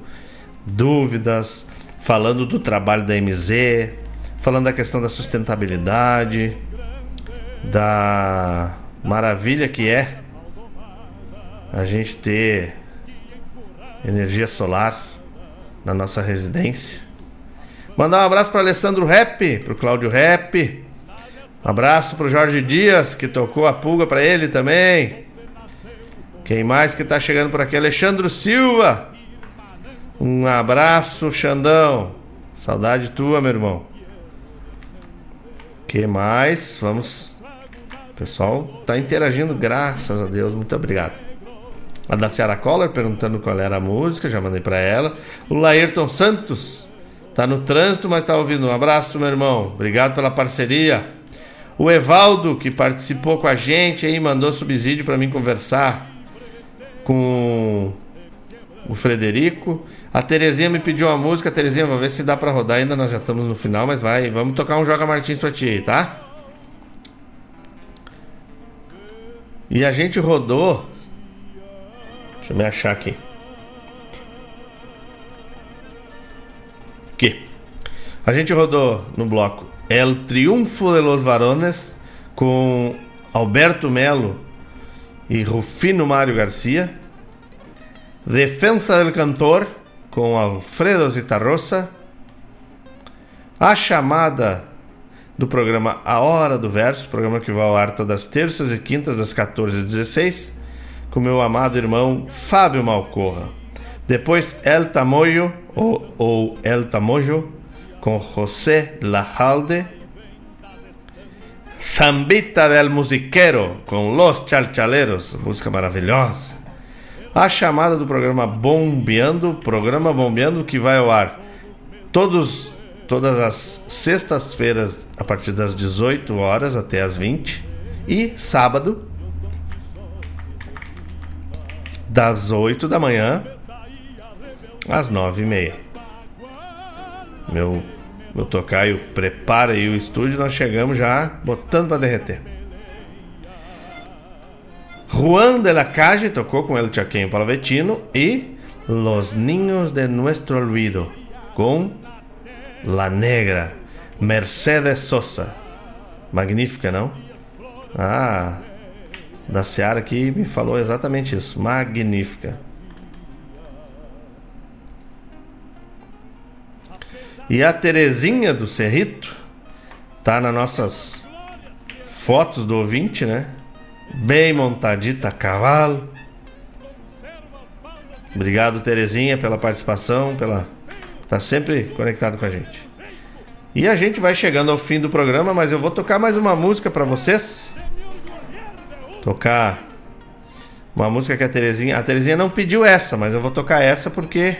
dúvidas, falando do trabalho da MZ, falando da questão da sustentabilidade, da maravilha que é a gente ter energia solar na nossa residência. Mandar um abraço para Alessandro Rap, para o Cláudio Rap, abraço pro Jorge Dias, que tocou a pulga para ele também. Quem mais que tá chegando por aqui? Alexandre Silva. Um abraço, Xandão. Saudade tua, meu irmão. Que mais? Vamos. O pessoal tá interagindo, graças a Deus. Muito obrigado. A da Ciara Collor perguntando qual era a música, já mandei para ela. O Laerton Santos tá no trânsito, mas tá ouvindo. Um abraço, meu irmão. Obrigado pela parceria. O Evaldo, que participou com a gente aí, mandou subsídio para mim conversar com o Frederico. A Terezinha me pediu uma música. Terezinha, vou ver se dá para rodar ainda. Nós já estamos no final, mas vai. Vamos tocar um Joga Martins para ti aí, tá? E a gente rodou. Deixa eu me achar aqui. Aqui. A gente rodou no bloco El Triunfo de los Varones com Alberto Melo e Rufino Mário Garcia. Defensa del Cantor com Alfredo Zitarrosa. A chamada do programa A Hora do Verso, programa que vai ao ar todas as terças e quintas das 14 às 16, com meu amado irmão Fábio Malcorra. Depois El Tamoyo ou, ou El Tamoyo con José Lajalde, Zambita del Musiquero com Los Chalchaleros, música maravilhosa. a chamada do programa Bombeando, programa Bombeando que vai ao ar todos todas as sextas-feiras a partir das 18 horas até as 20 e sábado das 8 da manhã às 9 e meia. Meu, meu tocaio prepara aí o estúdio, nós chegamos já botando para derreter. Juan de la Calle tocou com El Chaqueño Palavetino e Los Niños de Nuestro Olvido com La Negra, Mercedes Sosa. Magnífica, não? Ah, da Seara aqui me falou exatamente isso. Magnífica. E a Terezinha do Cerrito tá nas nossas fotos do ouvinte, né? Bem montadita a cavalo. Obrigado, Terezinha, pela participação, pela tá sempre conectado com a gente. E a gente vai chegando ao fim do programa, mas eu vou tocar mais uma música para vocês. Tocar uma música que a Terezinha, a Terezinha não pediu essa, mas eu vou tocar essa porque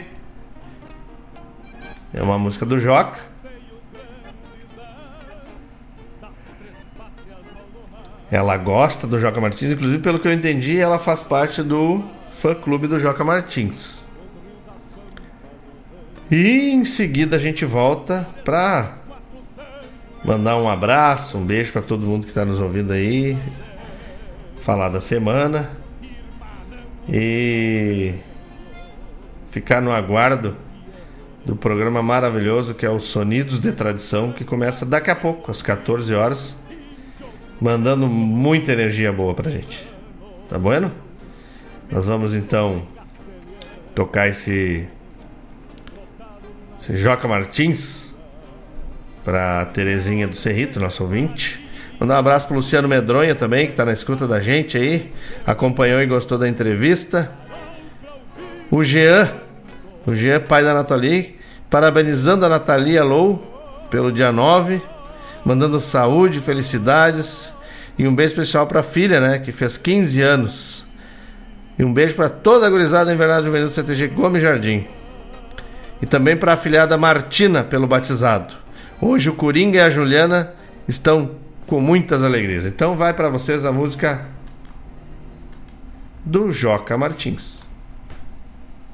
é uma música do Joca. Ela gosta do Joca Martins, inclusive pelo que eu entendi, ela faz parte do fã clube do Joca Martins. E em seguida a gente volta para mandar um abraço, um beijo para todo mundo que está nos ouvindo aí, falar da semana e ficar no aguardo do programa maravilhoso que é o Sonidos de Tradição, que começa daqui a pouco, às 14 horas, mandando muita energia boa pra gente. Tá bueno? Nós vamos então tocar esse, esse Joca Martins pra Terezinha do Cerrito, nosso ouvinte. Mandar um abraço pro Luciano Medronha também, que tá na escuta da gente aí, acompanhou e gostou da entrevista. O Jean o Jean, pai da Nathalie, parabenizando a Nathalie Lou pelo dia 9, mandando saúde, felicidades e um beijo especial para a filha, né, que fez 15 anos. E um beijo para toda a gurizada Invernada Juvenil do CTG Gomes Jardim. E também para a filhada Martina pelo batizado. Hoje o Coringa e a Juliana estão com muitas alegrias. Então vai para vocês a música do Joca Martins.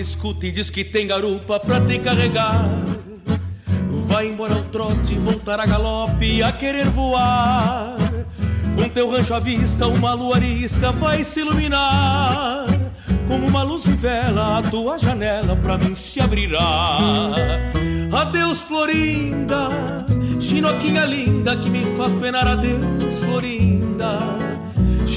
Escuta e diz que tem garupa pra te carregar. Vai embora ao trote, voltar a galope, a querer voar. Com teu rancho à vista, uma lua arisca vai se iluminar. Como uma luz de vela, a tua janela pra mim se abrirá. Adeus, Florinda, chinoquinha linda que me faz penar. Adeus, Florinda,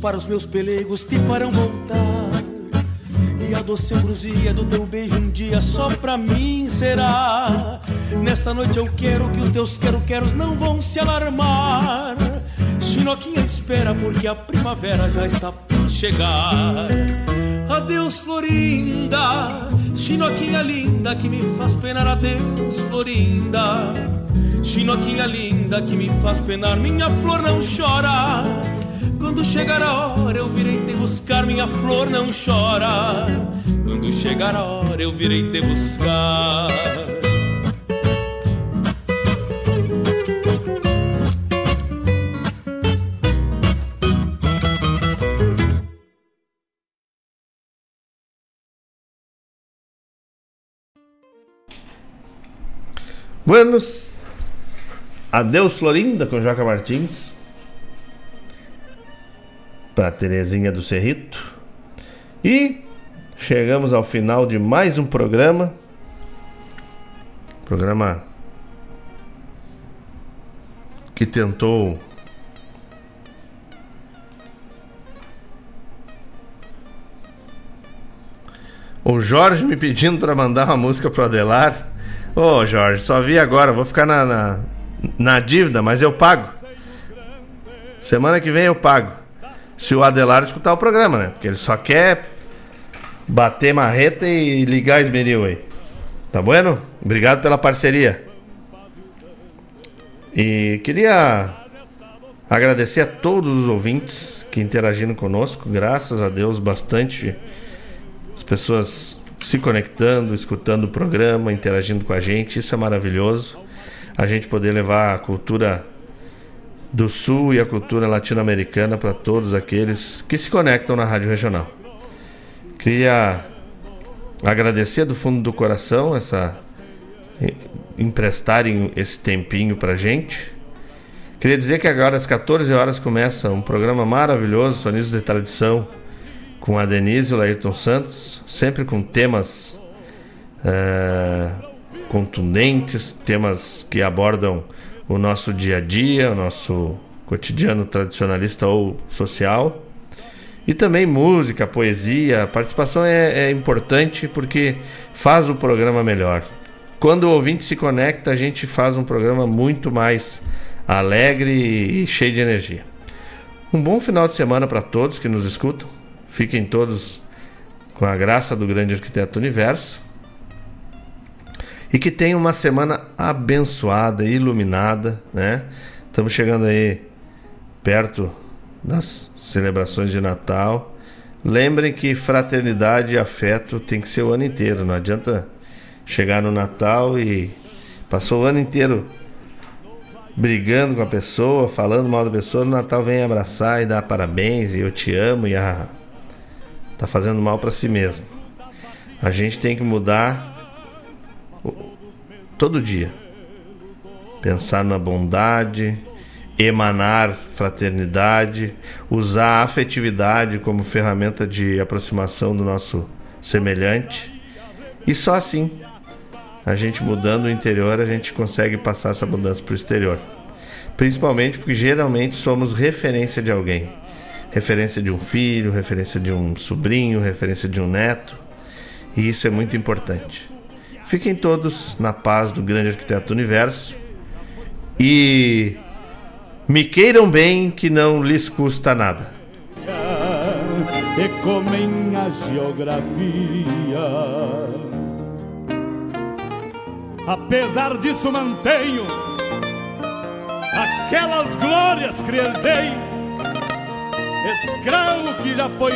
Para os meus pelegos te farão voltar doce ambrosia do teu beijo um dia só pra mim será. Nesta noite eu quero que os teus quero-queros não vão se alarmar. Chinoquinha espera porque a primavera já está por chegar. Adeus, Florinda, Chinoquinha linda que me faz penar. Adeus, Florinda, Chinoquinha linda que me faz penar. Minha flor não chora. Quando chegar a hora eu virei te buscar, minha flor não chora. Quando chegar a hora eu virei te buscar. Buenos, adeus Florinda com Joca Martins. Para Terezinha do Cerrito. E chegamos ao final de mais um programa. Programa que tentou O Jorge me pedindo para mandar uma música pro Adelar. Ô oh, Jorge, só vi agora, vou ficar na, na, na, dívida, mas eu pago. Semana que vem eu pago. Se o Adelar escutar o programa, né? Porque ele só quer bater marreta e ligar esmeril aí. Tá bueno? Obrigado pela parceria. E queria agradecer a todos os ouvintes que interagiram conosco. Graças a Deus, bastante as pessoas se conectando, escutando o programa, interagindo com a gente. Isso é maravilhoso. A gente poder levar a cultura do Sul e a cultura latino-americana para todos aqueles que se conectam na Rádio Regional. Queria agradecer do fundo do coração essa emprestarem esse tempinho para gente. Queria dizer que agora às 14 horas começa um programa maravilhoso, Sonismo de Tradição, com a Denise e o Laírton Santos, sempre com temas é, contundentes, temas que abordam o nosso dia a dia, o nosso cotidiano tradicionalista ou social. E também música, poesia, a participação é, é importante porque faz o programa melhor. Quando o ouvinte se conecta, a gente faz um programa muito mais alegre e cheio de energia. Um bom final de semana para todos que nos escutam. Fiquem todos com a graça do grande arquiteto universo. E que tenham uma semana abençoada, iluminada, né? Estamos chegando aí perto das celebrações de Natal. Lembrem que fraternidade e afeto tem que ser o ano inteiro. Não adianta chegar no Natal e passou o ano inteiro brigando com a pessoa, falando mal da pessoa. No Natal vem abraçar e dar parabéns e eu te amo e ah, Tá fazendo mal para si mesmo. A gente tem que mudar todo dia. Pensar na bondade, emanar fraternidade, usar a afetividade como ferramenta de aproximação do nosso semelhante. E só assim, a gente mudando o interior, a gente consegue passar essa mudança para o exterior. Principalmente porque geralmente somos referência de alguém referência de um filho, referência de um sobrinho, referência de um neto. E isso é muito importante. Fiquem todos na paz do grande arquiteto do universo e me queiram bem que não lhes custa nada. E comem a geografia. Apesar disso mantenho aquelas glórias que herdei escravo que já foi